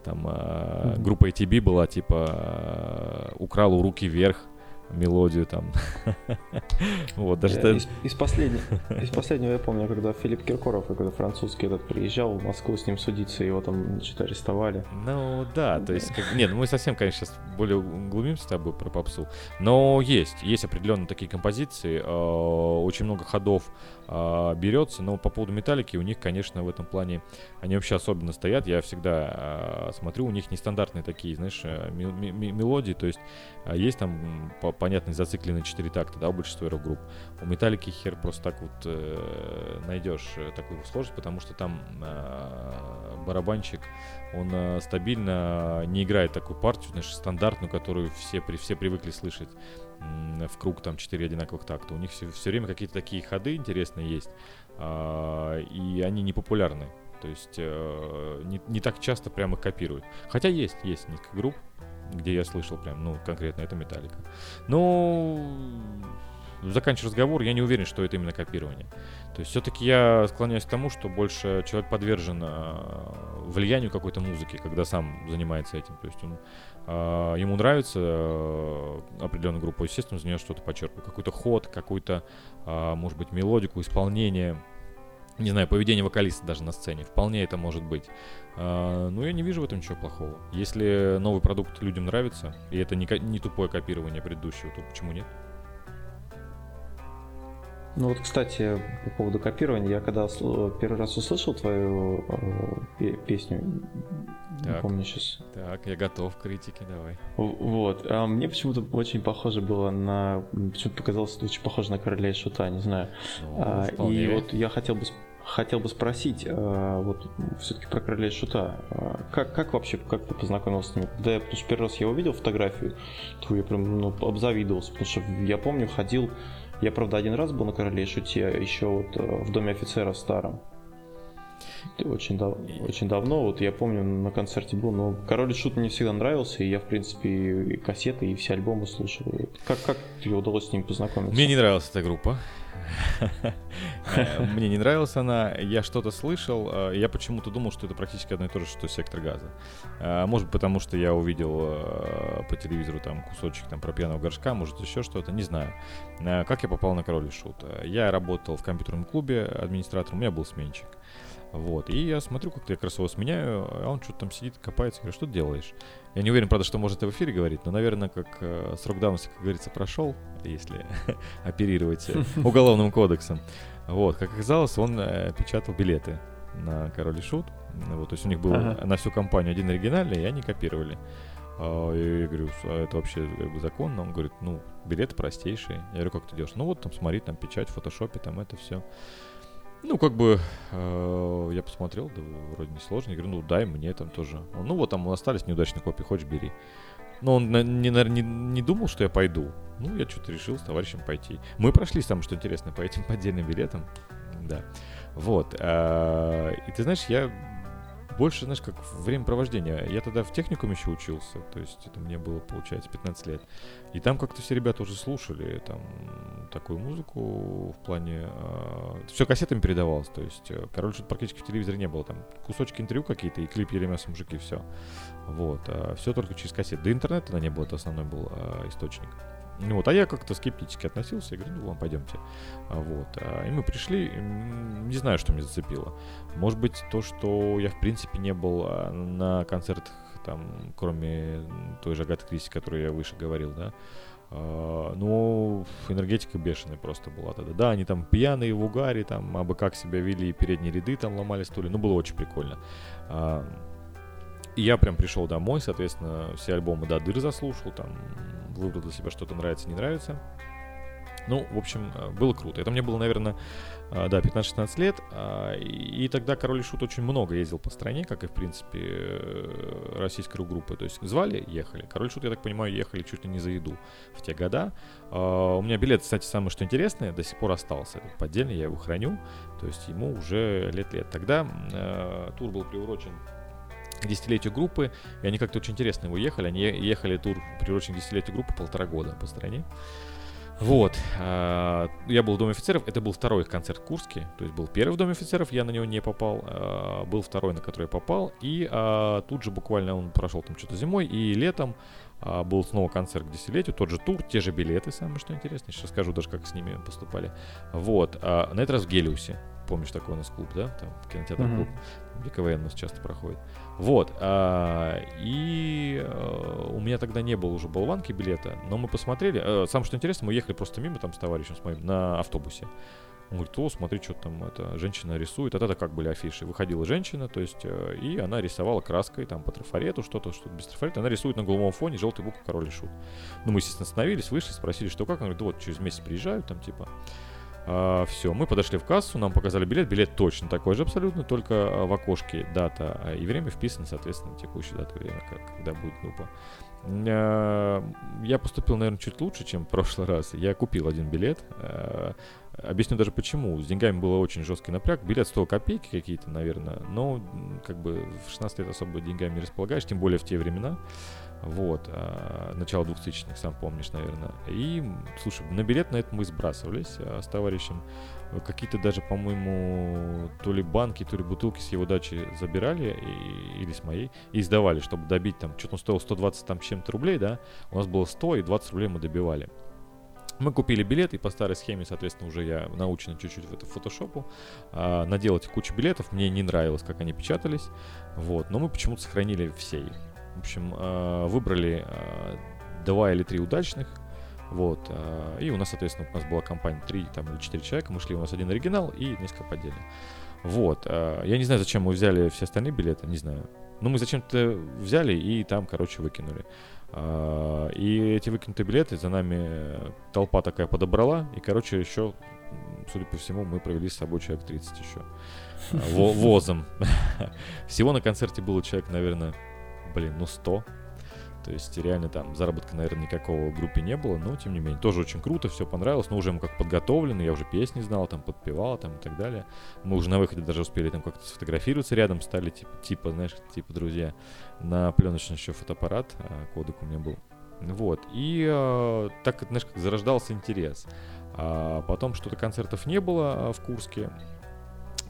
там mm-hmm. группа ATB была, типа, украл у руки вверх, мелодию там. [laughs] вот, даже yeah, из, из, последнего, из последнего я помню, когда Филипп Киркоров, когда французский этот приезжал в Москву с ним судиться, его там что-то арестовали. Ну да, то есть, как, нет, ну мы совсем, конечно, сейчас более глумимся с тобой про попсу, но есть, есть определенные такие композиции, э, очень много ходов э, берется, но по поводу металлики у них, конечно, в этом плане, они вообще особенно стоят, я всегда э, смотрю, у них нестандартные такие, знаешь, э, мелодии, то есть э, есть там по понятно, зациклены 4 такта, да, у большинства рок-групп. У Металлики хер просто так вот э, найдешь э, такую сложность, потому что там э, барабанщик, он э, стабильно не играет такую партию, знаешь, стандартную, которую все, при, все привыкли слышать в круг там 4 одинаковых такта. У них все, все время какие-то такие ходы интересные есть, э, и они не популярны. То есть э, не, не так часто прямо копируют. Хотя есть, есть несколько групп, где я слышал прям, ну, конкретно это Металлика. Но заканчивая разговор, я не уверен, что это именно копирование. То есть все-таки я склоняюсь к тому, что больше человек подвержен э, влиянию какой-то музыки, когда сам занимается этим. То есть он, э, ему нравится э, определенная группа, естественно, за нее что-то почерпывает. Какой-то ход, какую-то, может быть, мелодику, исполнение не знаю, поведение вокалиста даже на сцене. Вполне это может быть. А, ну, я не вижу в этом ничего плохого. Если новый продукт людям нравится, и это не, не тупое копирование предыдущего, то почему нет? Ну вот, кстати, по поводу копирования, я когда первый раз услышал твою э, песню, так, не помню сейчас. Так, я готов к критике, давай. Вот, а мне почему-то очень похоже было на, почему-то показалось очень похоже на Короля и Шута, не знаю. Ну, а, и вот я хотел бы хотел бы спросить, э, вот все-таки про короля шута. Э, как, как вообще, как ты познакомился с ним? Когда я, потому что первый раз я увидел фотографию, то я прям ну, обзавидовался, потому что я помню, ходил, я, правда, один раз был на короле шуте, еще вот э, в доме офицера старом. Очень, дав... очень давно, вот я помню, на концерте был, но Король и Шут мне всегда нравился, и я, в принципе, и кассеты, и все альбомы слушал. Как, как тебе удалось с ним познакомиться? Мне не нравилась эта группа. Мне не нравилась она, я что-то слышал, э, я почему-то думал, что это практически одно и то же, что «Сектор газа». Э, может, потому что я увидел э, по телевизору там кусочек там про пьяного горшка, может, еще что-то, не знаю. Как я попал на «Король и Шут»? Я работал в компьютерном клубе администратором, у меня был сменщик. Вот. И я смотрю, как я его сменяю, а он что-то там сидит, копается. Говорю, что ты делаешь? Я не уверен, правда, что может это в эфире говорить, но, наверное, как э, срок давности, как говорится, прошел, если [laughs] оперировать э, [laughs] уголовным кодексом. Вот, как оказалось, он э, печатал билеты на Король и Шут. Вот, то есть у них был ага. на всю компанию один оригинальный, и они копировали. А, я говорю, а это вообще как бы законно? Он говорит, ну, билеты простейшие. Я говорю, как ты делаешь? Ну вот там смотри, там печать в фотошопе, там это все. Ну, как бы, э, я посмотрел, да, вроде не сложно. Я говорю, ну, дай мне там тоже. Ну, вот там остались неудачные копии, хочешь, бери. Но он, не, не, не думал, что я пойду. Ну, я что-то решил с товарищем пойти. Мы прошли там, что интересно, по этим [laughs] поддельным билетам. Да. Вот. Э, и ты знаешь, я больше, знаешь, как времяпровождение. Я тогда в техникум еще учился, то есть это мне было, получается, 15 лет. И там как-то все ребята уже слушали там такую музыку в плане... Э, все кассетами передавалось, то есть э, Король что практически в телевизоре не было. Там кусочки интервью какие-то и клип Еремеса мужики, все. Вот. А все только через кассеты. Да интернета не было, это основной был э, источник. Вот, а я как-то скептически относился, я говорю, ну ладно, пойдемте. А вот, а, и мы пришли, не знаю, что меня зацепило. Может быть, то, что я, в принципе, не был а, на концертах, там, кроме той же Агаты Кристи, которую я выше говорил, да. Ну, энергетика бешеная просто была тогда. Да, они там пьяные в угаре, там, абы как себя вели, и передние ряды там ломали стулья. Ну, было очень прикольно. И я прям пришел домой, соответственно, все альбомы до дыр заслушал, там, выбрал для себя что-то нравится, не нравится. Ну, в общем, э, было круто. Это мне было, наверное, э, да, 15-16 лет. А, и тогда Король и Шут очень много ездил по стране, как и, в принципе, э, российской группы. То есть звали, ехали. Король и Шут, я так понимаю, ехали чуть ли не за еду в те года. А, у меня билет, кстати, самое что интересное, до сих пор остался. Поддельный, я его храню. То есть ему уже лет-лет. Тогда тур был приурочен к десятилетию группы, и они как-то очень интересно его ехали. Они ехали тур, приурочен к десятилетию группы, полтора года по стране. Вот. А, я был в Доме офицеров. Это был второй концерт в Курске. То есть был первый в Доме офицеров, я на него не попал. А, был второй, на который я попал. И а, тут же буквально он прошел там что-то зимой. И летом был снова концерт к десятилетию. Тот же тур, те же билеты, самое что интересное. Сейчас скажу даже, как с ними поступали. Вот. На этот раз в Гелиусе. Помнишь, такой у нас клуб, да? Там кинотеатр клуб. Mm-hmm. КВН у нас часто проходит. Вот. А, и а, у меня тогда не было уже болванки билета, но мы посмотрели. А, самое что интересно, мы ехали просто мимо там с товарищем с моим на автобусе. Он говорит, о, смотри, что там эта женщина рисует. А тогда как были афиши? Выходила женщина, то есть, э, и она рисовала краской там по трафарету, что-то, что-то без трафарета. Она рисует на голубом фоне желтый букву король и шут. Ну, мы, естественно, остановились, вышли, спросили, что как. Он говорит, вот через месяц приезжают, там, типа. А, все, мы подошли в кассу, нам показали билет. Билет точно такой же абсолютно, только а, в окошке дата а, и время вписано, соответственно, текущая дата и время, когда будет группа. Я поступил, наверное, чуть лучше, чем в прошлый раз. Я купил один билет. Объясню даже почему. С деньгами было очень жесткий напряг. Билет стоил копейки какие-то, наверное. Но как бы в 16 лет особо деньгами не располагаешь, тем более в те времена. Вот, а, начало 2000-х, сам помнишь, наверное. И, слушай, на билет на это мы сбрасывались а, с товарищем. Какие-то даже, по-моему, то ли банки, то ли бутылки с его дачи забирали, и, или с моей, и сдавали, чтобы добить там, что-то он стоил 120 там чем-то рублей, да, у нас было 100, и 20 рублей мы добивали. Мы купили билет, и по старой схеме, соответственно, уже я научен чуть-чуть в это фотошопу, а, наделать кучу билетов. Мне не нравилось, как они печатались, вот, но мы почему-то сохранили все их. В общем, э, выбрали э, два или три удачных. Вот. Э, и у нас, соответственно, у нас была компания 3 там, или 4 человека. Мы шли, у нас один оригинал и несколько поддельных. Вот. Я не знаю, зачем мы взяли все остальные билеты, не знаю. Ну, мы зачем-то взяли и там, короче, выкинули. И эти выкинутые билеты за нами толпа такая подобрала. И, короче, еще, судя по всему, мы провели с собой человек 30 еще. Возом. [laughs] Всего на концерте было человек, наверное, блин, ну 100. То есть реально там заработка, наверное, никакого в группе не было, но тем не менее тоже очень круто, все понравилось, но уже мы как подготовлены, я уже песни знал, там подпевал там и так далее. Мы уже на выходе даже успели там как-то сфотографироваться рядом, стали типа, типа знаешь, типа друзья, на пленочный еще фотоаппарат, а, кодек у меня был. Вот, и а, так, знаешь, как зарождался интерес. А потом что-то концертов не было а, в Курске,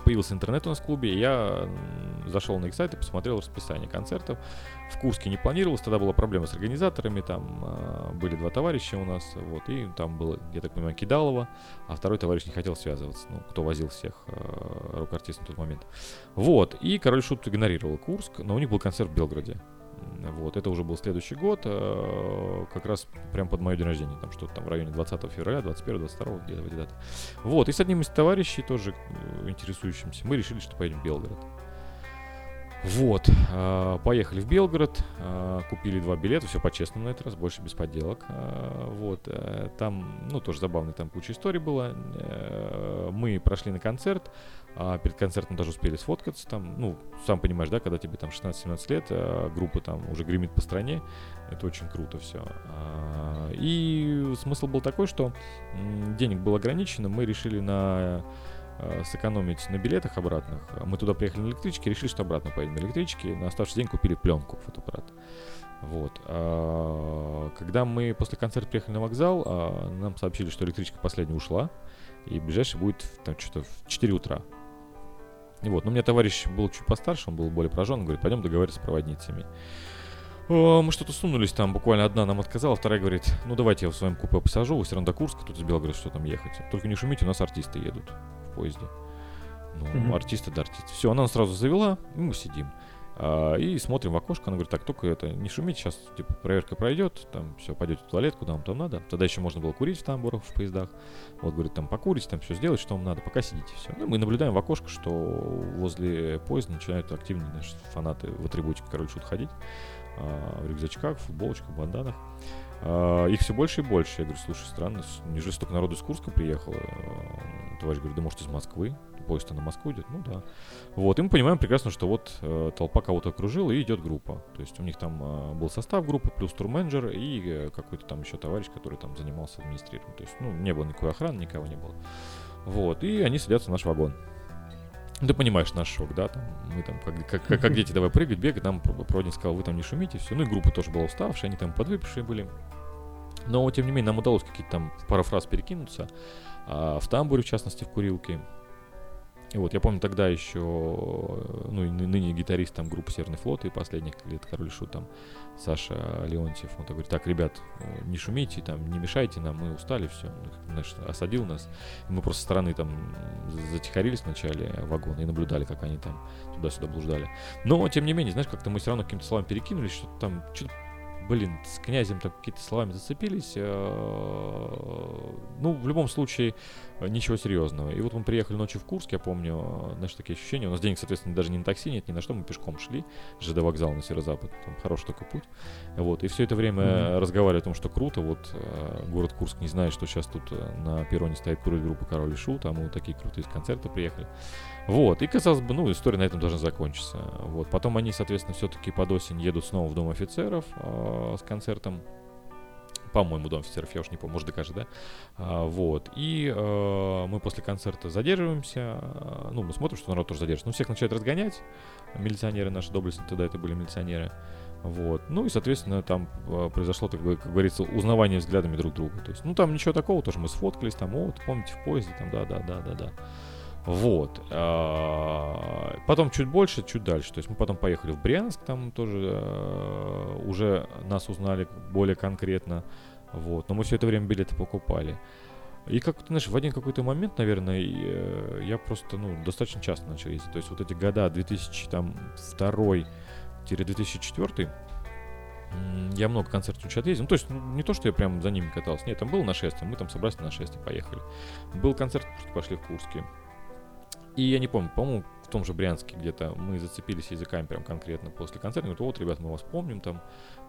появился интернет у нас в клубе, и я зашел на их сайт и посмотрел расписание концертов. В Курске не планировалось, тогда была проблема с организаторами, там э, были два товарища у нас, вот, и там было, я так понимаю, Кидалова, а второй товарищ не хотел связываться, ну, кто возил всех э, рок-артистов на тот момент. Вот, и Король Шут игнорировал Курск, но у них был концерт в Белгороде. Вот, это уже был следующий год, э, как раз прям под мое день рождения, там что-то там в районе 20 февраля, 21, 22, где-то в эти даты. Вот, и с одним из товарищей, тоже э, интересующимся, мы решили, что поедем в Белгород. Вот, э, поехали в Белгород, купили два билета, все по-честному на этот раз, больше без подделок. Вот, там, ну, тоже забавно, там куча историй было. Э, мы прошли на концерт, а перед концертом даже успели сфоткаться там. Ну, сам понимаешь, да, когда тебе там 16-17 лет, а группа там уже гремит по стране, это очень круто все. А, и смысл был такой, что денег было ограничено, мы решили на а, сэкономить на билетах обратных. Мы туда приехали на электричке, решили, что обратно поедем на электричке. На оставшийся день купили пленку, фотоаппарат. Вот. А, когда мы после концерта приехали на вокзал, а, нам сообщили, что электричка последняя ушла, и ближайший будет там что-то в 4 утра. И вот, но меня товарищ был чуть постарше, он был более поражен, говорит, пойдем договариваться с проводницами. О, мы что-то сунулись там, буквально одна нам отказала, вторая говорит, ну давайте я в своем купе посажу, вы все равно до Курска, тут из Белгорода что там ехать. Только не шумите, у нас артисты едут в поезде. Ну, mm-hmm. артисты да артисты. Все, она нас сразу завела, и мы сидим. А, и смотрим в окошко, она говорит, так, только это, не шумите, сейчас, типа, проверка пройдет, там, все, пойдете в туалет, куда вам там надо. Тогда еще можно было курить в тамбурах, в поездах. Вот, говорит, там, покурить, там, все сделать, что вам надо, пока сидите, все. Ну, мы наблюдаем в окошко, что возле поезда начинают активно, значит, фанаты в атрибутике Король Шут ходить, а, в рюкзачках, в футболочках, в банданах. А, их все больше и больше. Я говорю, слушай, странно, неужели столько народу из Курска приехало? Товарищ говорит, да может из Москвы поезд на Москву идет, ну да. Вот, и мы понимаем прекрасно, что вот э, толпа кого-то окружила и идет группа. То есть у них там э, был состав группы, плюс турменеджер и э, какой-то там еще товарищ, который там занимался администрированием. То есть, ну, не было никакой охраны, никого не было. Вот, и они садятся в наш вагон. Ты понимаешь наш шок, да, там, мы там, как, как, как, как дети, давай прыгать, бегать, нам проводник сказал, вы там не шумите, все. Ну и группа тоже была уставшая, они там подвыпившие были. Но, тем не менее, нам удалось какие-то там пару фраз перекинуться. А, в тамбуре, в частности, в курилке. И вот я помню тогда еще, ну и ныне гитарист там группы Северный флот и последних лет Король Шут там Саша Леонтьев, он говорит, так, ребят, э, не шумите, там, не мешайте нам, мы устали, все, значит, осадил нас. И мы просто со стороны там затихарились вначале вагона и наблюдали, как они там туда-сюда блуждали. Но, тем не менее, знаешь, как-то мы все равно каким-то словам перекинулись, что там, что блин, с князем там какие-то словами зацепились. Э, ну, в любом случае, ничего серьезного. И вот мы приехали ночью в Курск, я помню, знаешь, такие ощущения. У нас денег, соответственно, даже не на такси нет, ни на что, мы пешком шли. ЖД вокзал на северо-запад, там хороший только путь. Вот, и все это время mm-hmm. разговаривали о том, что круто, вот город Курск не знает, что сейчас тут на перроне стоит курить группа Король и Шут, а мы вот такие крутые концерты приехали. Вот, и казалось бы, ну, история на этом должна закончиться. Вот, потом они, соответственно, все-таки под осень едут снова в Дом офицеров э, с концертом. По-моему, Дом офицеров, я уж не помню, может, докажет, да? А, вот, и э, мы после концерта задерживаемся, э, ну, мы смотрим, что народ тоже задержится. Ну, всех начинают разгонять, милиционеры наши доблестные, тогда это были милиционеры. Вот. Ну и, соответственно, там произошло, бы, как говорится, узнавание взглядами друг друга. То есть, ну, там ничего такого, тоже мы сфоткались, там, вот, помните, в поезде, там, да-да-да-да-да. Вот. А, потом чуть больше, чуть дальше. То есть мы потом поехали в Брянск, там тоже а, уже нас узнали более конкретно. Вот. Но мы все это время билеты покупали. И как ты знаешь, в один какой-то момент, наверное, э, я просто, ну, достаточно часто начал ездить. То есть вот эти года 2002-2004 я много концертов чуть отъездил. Ну, то есть ну, не то, что я прям за ними катался. Нет, там было нашествие, мы там собрались на нашествие, поехали. Был концерт, пошли в Курске. И я не помню, по-моему, в том же Брянске где-то мы зацепились языками прям конкретно после концерта. Говорят, вот, ребят, мы вас помним там.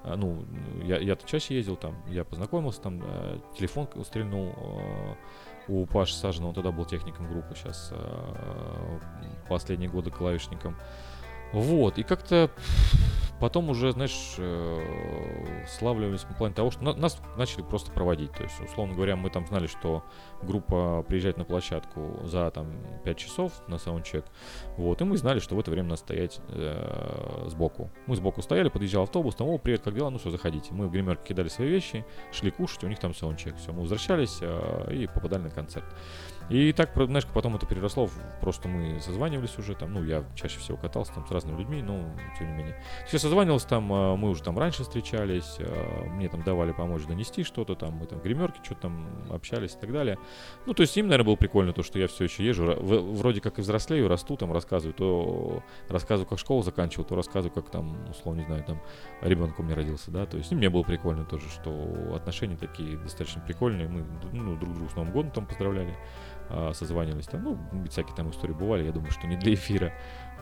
А, ну, я, я-то чаще ездил там, я познакомился там, э, телефон стрельнул э, у Паши Сажина, он тогда был техником группы, сейчас последние годы клавишником. Вот, и как-то потом уже, знаешь, э, славливались в плане того, что нас начали просто проводить. То есть, условно говоря, мы там знали, что группа приезжает на площадку за там 5 часов на саундчек. Вот, и мы знали, что в это время надо стоять э, сбоку. Мы сбоку стояли, подъезжал автобус, там, о, привет, как дела? Ну все, заходите. Мы в гримерке кидали свои вещи, шли кушать, у них там саундчек. Все, мы возвращались э, и попадали на концерт. И так, знаешь, потом это переросло просто мы созванивались уже там, ну, я чаще всего катался там с разными людьми, но тем не менее. Все созванивался там, а, мы уже там раньше встречались, а, мне там давали помочь донести что-то там, мы там в гримерке что-то там общались и так далее. Ну, то есть им, наверное, было прикольно то, что я все еще езжу, вроде как и взрослею, расту, там рассказываю, то рассказываю, как школу заканчивал, то рассказываю, как там, условно, не знаю, там ребенок меня родился, да, то есть и мне было прикольно тоже, что отношения такие достаточно прикольные, мы ну, друг друга с Новым годом там поздравляли а, созванивались там, ну, всякие там истории бывали, я думаю, что не для эфира.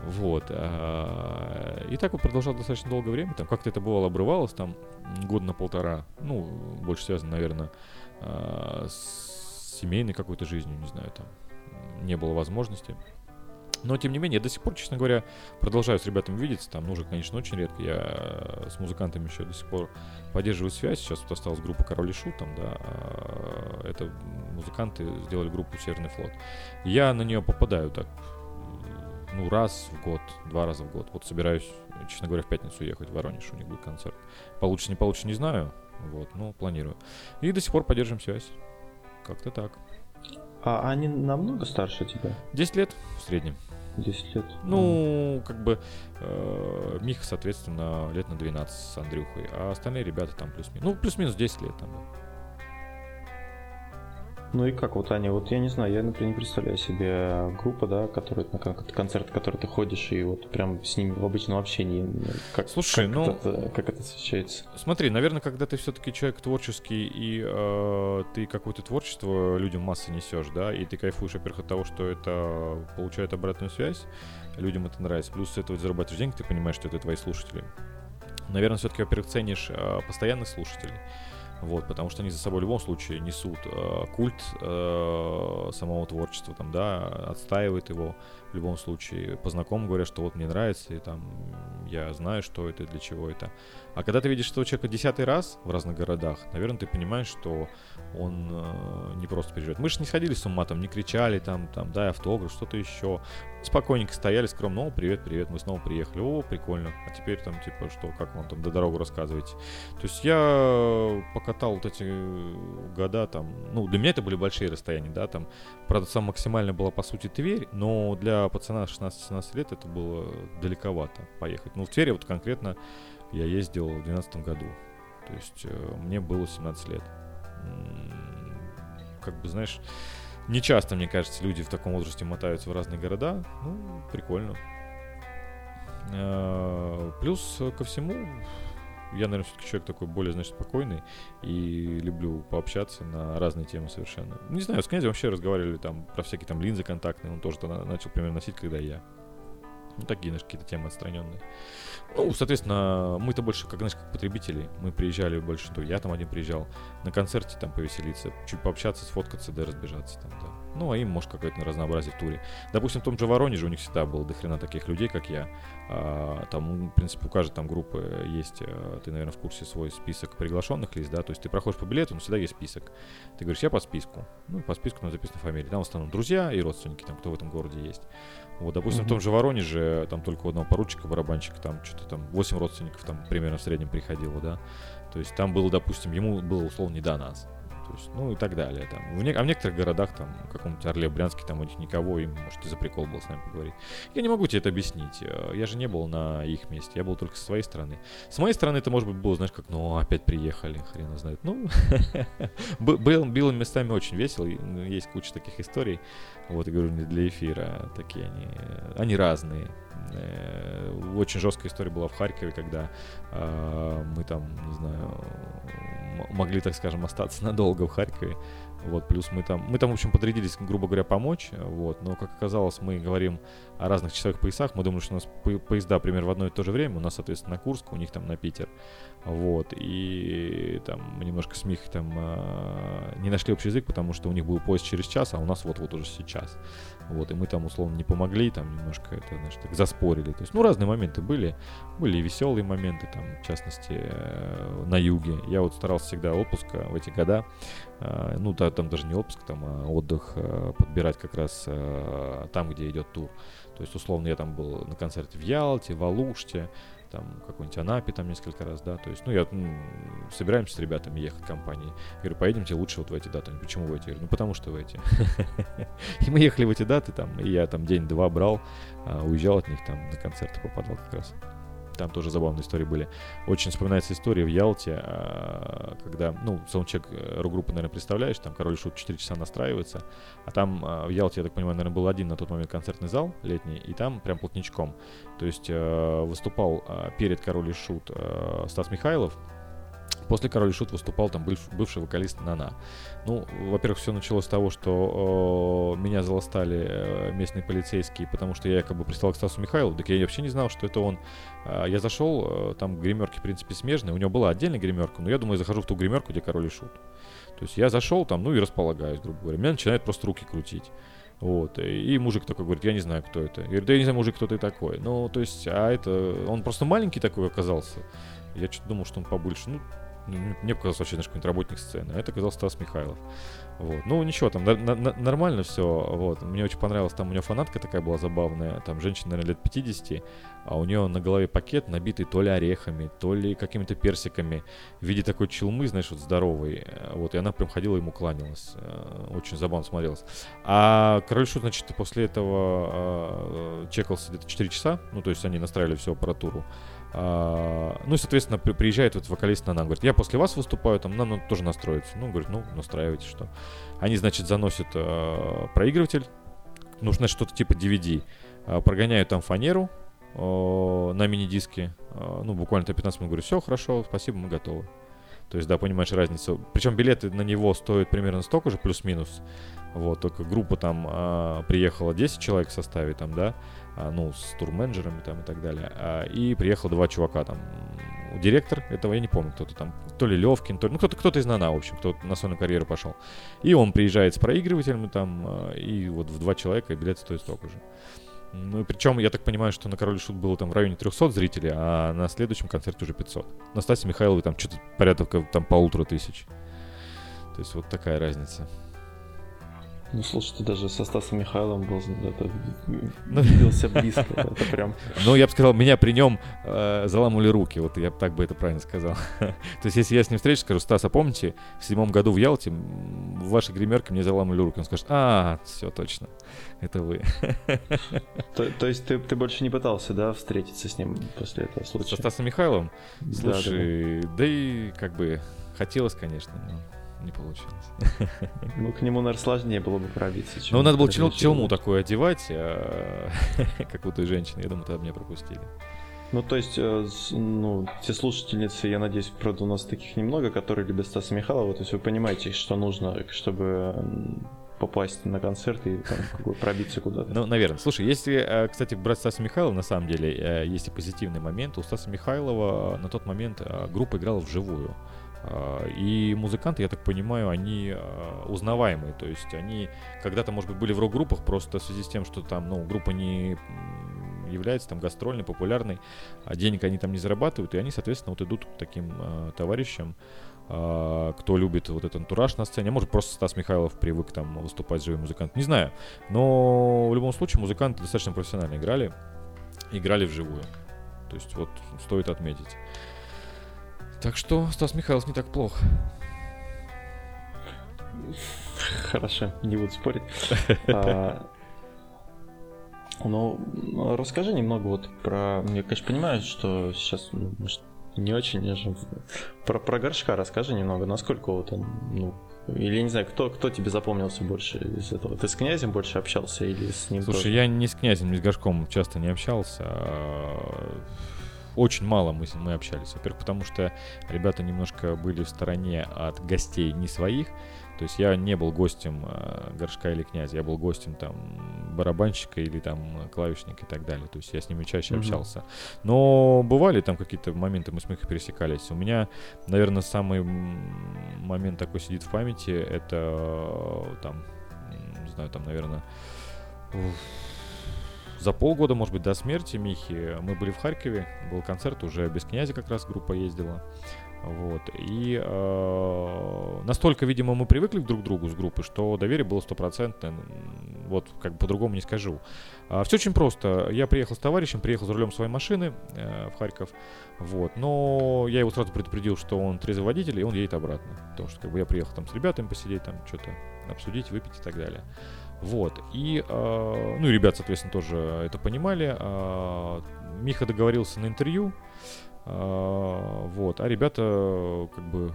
Вот. А, и так вот продолжал достаточно долгое время. Там как-то это бывало обрывалось, там год на полтора. Ну, больше связано, наверное, а, с семейной какой-то жизнью, не знаю, там не было возможности. Но, тем не менее, я до сих пор, честно говоря, продолжаю с ребятами видеться. Там, ну, уже, конечно, очень редко. Я э, с музыкантами еще до сих пор поддерживаю связь. Сейчас вот осталась группа Король и Шут, там, да. А, это музыканты сделали группу Северный флот. Я на нее попадаю так, ну, раз в год, два раза в год. Вот собираюсь, честно говоря, в пятницу ехать в Воронеж, у них будет концерт. Получится, не получится, не знаю. Вот, ну, планирую. И до сих пор поддерживаем связь. Как-то так. А они намного старше тебя? 10 лет в среднем. 10 лет. Ну, как бы э, Миха, соответственно, лет на 12 с Андрюхой, а остальные ребята там плюс-минус. Ну, плюс-минус 10 лет там. Ну и как вот, Аня, вот я не знаю, я, например, не представляю себе группа, да, которая на концерт, который ты ходишь, и вот прям с ними в обычном общении. Как, Слушай, как ну... Это, как это освещается? Смотри, наверное, когда ты все-таки человек творческий, и э, ты какое-то творчество людям массы несешь, да, и ты кайфуешь, во-первых, от того, что это получает обратную связь, людям это нравится, плюс с этого зарабатываешь деньги, ты понимаешь, что это твои слушатели. Наверное, все-таки, во-первых, ценишь э, постоянных слушателей. Вот, потому что они за собой в любом случае несут э, культ э, самого творчества, там, да, отстаивают его в любом случае. По знакомым говорят, что вот мне нравится, и там я знаю, что это, для чего это. А когда ты видишь этого человека десятый раз в разных городах, наверное, ты понимаешь, что он э, не просто переживет. Мы же не сходили с ума, там, не кричали, там, там, дай автограф, что-то еще. Спокойненько стояли, скромно, о, привет, привет, мы снова приехали, о, прикольно. А теперь там, типа, что, как вам там до дорогу рассказываете? То есть я покатал вот эти года там, ну, для меня это были большие расстояния, да, там, правда, сам максимально была, по сути, Тверь, но для пацана 16-17 лет это было далековато поехать. Ну, в Твери вот конкретно я ездил в 2012 году. То есть э, мне было 17 лет. Как бы, знаешь, не часто, мне кажется, люди в таком возрасте мотаются в разные города. Ну, прикольно. Э, плюс ко всему, я, наверное, все-таки человек такой более, значит, спокойный и люблю пообщаться на разные темы совершенно. Не знаю, с князем вообще разговаривали там про всякие там линзы контактные, он тоже начал примерно носить, когда я. Ну, такие, знаешь, какие-то темы отстраненные. Ну, соответственно, мы-то больше, как, знаешь, как потребители. Мы приезжали больше, то я там один приезжал, на концерте там повеселиться, чуть пообщаться, сфоткаться, да разбежаться там, да. Ну, а им, может, какое-то разнообразие в туре. Допустим, в том же Воронеже у них всегда было дохрена таких людей, как я. А, там, в принципе, у каждой там группы есть, а, ты, наверное, в курсе свой список приглашенных лиц, да, то есть ты проходишь по билету, но всегда есть список. Ты говоришь, я по списку. Ну, по списку на записана фамилия. Там в основном друзья и родственники, там, кто в этом городе есть. Вот, допустим, mm-hmm. в том же Воронеже, там только у одного поручика, барабанщика, там что-то там 8 родственников там примерно в среднем приходило, да. То есть там было, допустим, ему было условно не до нас. Есть, ну и так далее. Там. В не... А в некоторых городах, там, в каком-нибудь Орле, Брянске, там у них никого, им, может, и за прикол было с нами поговорить. Я не могу тебе это объяснить. Э, я же не был на их месте, я был только со своей стороны. С моей стороны это, может быть, было, знаешь, как, ну, опять приехали, хрен знает. Ну, [laughs] было местами очень весело, ну, есть куча таких историй. Вот, я говорю, не для эфира, такие они, они разные. Э, очень жесткая история была в Харькове, когда э, мы там, не знаю, могли, так скажем, остаться [laughs] надолго в Харькове. Вот, плюс мы там, мы там, в общем, подрядились, грубо говоря, помочь, вот, но, как оказалось, мы говорим о разных часовых поясах, мы думали, что у нас поезда примерно в одно и то же время, у нас, соответственно, на Курск, у них там на Питер, вот, и там мы немножко с Михой там э, не нашли общий язык, потому что у них был поезд через час, а у нас вот-вот уже сейчас. Вот, и мы там условно не помогли, там немножко это, знаешь, так заспорили. То есть, ну, разные моменты были. Были и веселые моменты, там, в частности, э, на юге. Я вот старался всегда отпуск в эти года, э, ну, да, там даже не отпуск, там, а отдых э, подбирать как раз там, где идет тур. То есть, условно, я там был на концерте в Ялте, в Алуште, там какой-нибудь Анапе там несколько раз, да, то есть, ну, я, ну, собираемся с ребятами ехать в компании. Я говорю, поедемте лучше вот в эти даты. Почему в эти? Я говорю, ну, потому что в эти. [laughs] И мы ехали в эти даты, там, и я там день-два брал, а, уезжал от них, там, на концерты попадал как раз. Там тоже забавные истории были. Очень вспоминается история в Ялте, а, когда, ну, саундчек э, рок-группы, наверное, представляешь, там Король Шут 4 часа настраивается, а там а, в Ялте, я так понимаю, наверное, был один на тот момент концертный зал летний, и там прям плотничком. То есть э, выступал перед Король Шут э, Стас Михайлов, После Король и Шут выступал там быв, бывший вокалист Нана. Ну, во-первых, все началось с того, что э, меня заластали э, местные полицейские, потому что я якобы пристал к Стасу Михайлову, так я вообще не знал, что это он. Э, я зашел, э, там гримерки, в принципе, смежные, у него была отдельная гримерка, но я думаю, я захожу в ту гримерку, где Король и Шут. То есть я зашел там, ну и располагаюсь, грубо говоря. Меня начинает просто руки крутить. Вот. И мужик такой говорит, я не знаю, кто это. Я говорю, да я не знаю, мужик, кто ты такой. Ну, то есть, а это... Он просто маленький такой оказался. Я что-то думал, что он побольше. Ну, мне показалось вообще, знаешь, какой-нибудь работник сцены. А это оказался Стас Михайлов. Вот. Ну, ничего, там на- на- нормально все. Вот. Мне очень понравилось, там у нее фанатка такая была забавная. Там женщина, наверное, лет 50, а у нее на голове пакет, набитый то ли орехами, то ли какими-то персиками. В виде такой челмы, знаешь, вот здоровой. Вот, и она прям ходила ему кланялась. Э, очень забавно смотрелась. А Король Шут, значит, после этого э, чекался где-то 4 часа. Ну, то есть они настраивали всю аппаратуру. А, ну и, соответственно, при, приезжает вот вокалист на нам, говорит, я после вас выступаю, там, нам надо тоже настроиться. Ну, говорит, ну, настраивайте, что. Они, значит, заносят э, проигрыватель, нужно что-то типа DVD, э, прогоняют там фанеру э, на мини-диске, э, ну, буквально 15 минут, говорю, все, хорошо, спасибо, мы готовы. То есть, да, понимаешь разницу. Причем билеты на него стоят примерно столько же, плюс-минус. Вот, только группа там э, приехала 10 человек в составе, там, да, а, ну, с турменеджерами там и так далее. А, и приехало два чувака там. Директор этого, я не помню, кто-то там, то ли Левкин, то ли, ну, кто-то, кто-то из Нана, в общем, кто на сольную карьеру пошел. И он приезжает с проигрывателями там, а, и вот в два человека билет стоит столько же. Ну, причем, я так понимаю, что на Король Шут было там в районе 300 зрителей, а на следующем концерте уже 500. На Стасе Михайловой там что-то порядка там полутора тысяч. То есть вот такая разница. Ну, слушай, ты даже со Стасом Михайловым был, это, ну, виделся близко, это прям... Ну, я бы сказал, меня при нем э, заламывали руки, вот я так бы это правильно сказал. [laughs] То есть, если я с ним встречусь, скажу, Стас, а помните, в седьмом году в Ялте в вашей гримерке мне заламывали руки, он скажет, а, все, точно, это вы. [laughs] То, то есть, ты, ты больше не пытался, да, встретиться с ним после этого случая? Со Стасом Михайловым? Слушай, да, да. да и как бы хотелось, конечно, но не получилось. [laughs] Ну, к нему, наверное, сложнее было бы пробиться. Ну, надо было челму такую одевать, а, [laughs] как у той женщины. Я думаю, тогда меня пропустили. Ну, то есть, э, ну, те слушательницы, я надеюсь, правда, у нас таких немного, которые любят Стаса Михайлова. То есть вы понимаете, что нужно, чтобы попасть на концерт и там, пробиться куда-то. Ну, наверное. Слушай, если, э, кстати, брать Стаса Михайлова, на самом деле, э, есть и позитивный момент. У Стаса Михайлова на тот момент группа играла вживую. И музыканты, я так понимаю, они узнаваемые. То есть они когда-то, может быть, были в рок-группах, просто в связи с тем, что там, ну, группа не является там гастрольной, популярной, а денег они там не зарабатывают, и они, соответственно, вот идут к таким э, товарищам, э, кто любит вот этот антураж на сцене. А может, просто Стас Михайлов привык там выступать живым музыкантом. Не знаю. Но в любом случае музыканты достаточно профессионально играли. Играли вживую. То есть вот стоит отметить. Так что Стас Михайлов не так плохо. Хорошо, не буду спорить. [laughs] А, ну, расскажи немного вот про... Я, конечно, понимаю, что сейчас ну, может, не очень, я же... Про, про горшка расскажи немного, насколько вот он, ну, или не знаю, кто, кто тебе запомнился больше из этого? Ты с князем больше общался или с ним Слушай, тоже? я не с князем, не с горшком часто не общался. А, очень мало мы, мы общались. Во-первых, потому что ребята немножко были в стороне от гостей не своих. То есть я не был гостем э, горшка или князя, я был гостем там барабанщика или там клавишника и так далее. То есть я с ними чаще mm-hmm. общался. Но бывали там какие-то моменты, мы с них пересекались. У меня, наверное, самый момент такой сидит в памяти, это э, там, не знаю, там, наверное, за полгода, может быть, до смерти Михи мы были в Харькове, был концерт, уже без князя как раз группа ездила. Вот. И э, настолько, видимо, мы привыкли друг к другу с группой, что доверие было стопроцентное. Вот, как бы по-другому не скажу. А, все очень просто. Я приехал с товарищем, приехал за рулем своей машины э, в Харьков. Вот. Но я его сразу предупредил, что он трезвый водитель, и он едет обратно. Потому что как бы, я приехал там с ребятами посидеть, там что-то обсудить, выпить и так далее. Вот. И, э, ну и ребят, соответственно, тоже это понимали. Э, Миха договорился на интервью. А, вот. А ребята как бы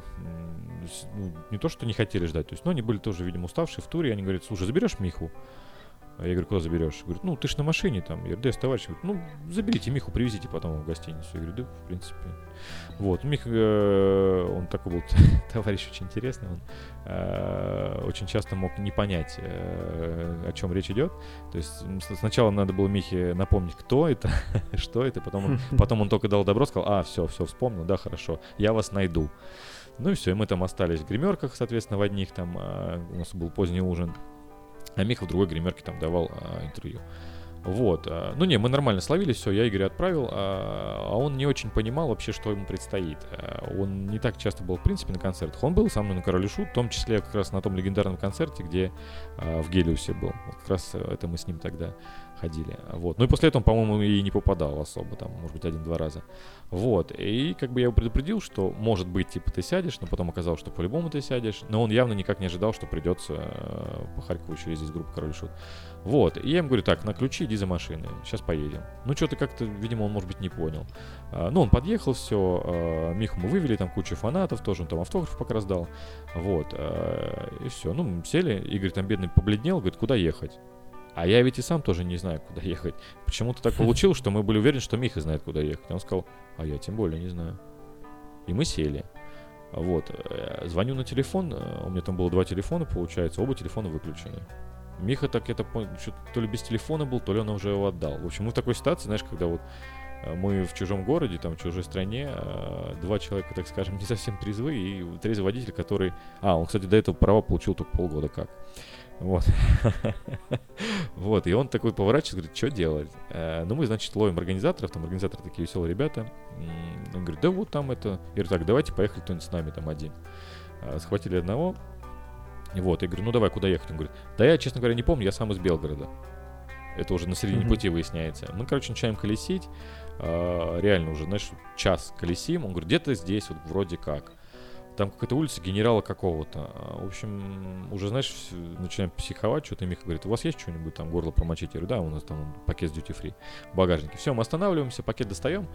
ну, не то, что не хотели ждать, то есть, но они были тоже, видимо, уставшие в туре, они говорят, слушай, заберешь Миху? Я говорю, куда заберешь? Говорит, ну, ты ж на машине там. Я говорю, да, с товарищем. Говорит, ну, заберите Миху, привезите потом в гостиницу. Я говорю, да, в принципе. Вот, Миха, э, он такой был [laughs] товарищ очень интересный. Он э, очень часто мог не понять, э, о чем речь идет. То есть сначала надо было Михе напомнить, кто это, [laughs] что это. Потом он, [laughs] потом он только дал добро, сказал, а, все, все, вспомнил, да, хорошо, я вас найду. Ну и все, и мы там остались в гримерках, соответственно, в одних там, а, у нас был поздний ужин. А Миха в другой гримерке там давал а, интервью. Вот. А, ну не, мы нормально словили, все, я Игоря отправил, а, а он не очень понимал вообще, что ему предстоит. А, он не так часто был, в принципе, на концертах. Он был со мной на Короле Шут, в том числе как раз на том легендарном концерте, где а, в Гелиусе был. Вот как раз это мы с ним тогда ходили. Вот. Ну и после этого, по-моему, и не попадал особо, там, может быть, один-два раза. Вот. И как бы я его предупредил, что, может быть, типа, ты сядешь, но потом оказалось, что по-любому ты сядешь. Но он явно никак не ожидал, что придется э, по Харькову через здесь группа Король Шут. Вот. И я ему говорю, так, на ключи иди за машиной, сейчас поедем. Ну, что-то как-то, видимо, он, может быть, не понял. А, ну, он подъехал, все, а, Миху мы вывели, там куча фанатов, тоже он там автограф пока раздал. Вот. А, и все. Ну, сели, Игорь там бедный побледнел, говорит, куда ехать? А я ведь и сам тоже не знаю, куда ехать. Почему-то так [laughs] получилось, что мы были уверены, что Миха знает, куда ехать. Он сказал, а я тем более не знаю. И мы сели. Вот. Э, звоню на телефон. Э, у меня там было два телефона, получается. Оба телефона выключены. Миха так это то ли без телефона был, то ли он уже его отдал. В общем, мы в такой ситуации, знаешь, когда вот э, мы в чужом городе, там, в чужой стране, два человека, так скажем, [laughs] не совсем трезвы, и трезвый водитель, который... А, он, кстати, до этого права получил только полгода как. Вот. [laughs] вот, и он такой поворачивается, говорит, что делать? Э, ну, мы, значит, ловим организаторов, там организаторы такие веселые ребята. Он говорит, да вот там это... Я говорю, так, давайте поехали кто-нибудь с нами, там один. Э, схватили одного. Вот, я говорю, ну давай, куда ехать? Он говорит, да я, честно говоря, не помню, я сам из Белгорода. Это уже на середине пути выясняется. Мы, короче, начинаем колесить. Э, реально уже, знаешь, час колесим. Он говорит, где-то здесь, вот вроде как там какая-то улица генерала какого-то. В общем, уже, знаешь, начинаем психовать, что-то Миха говорит, у вас есть что-нибудь там, горло промочить? Я говорю, да, у нас там пакет с duty free в багажнике. Все, мы останавливаемся, пакет достаем,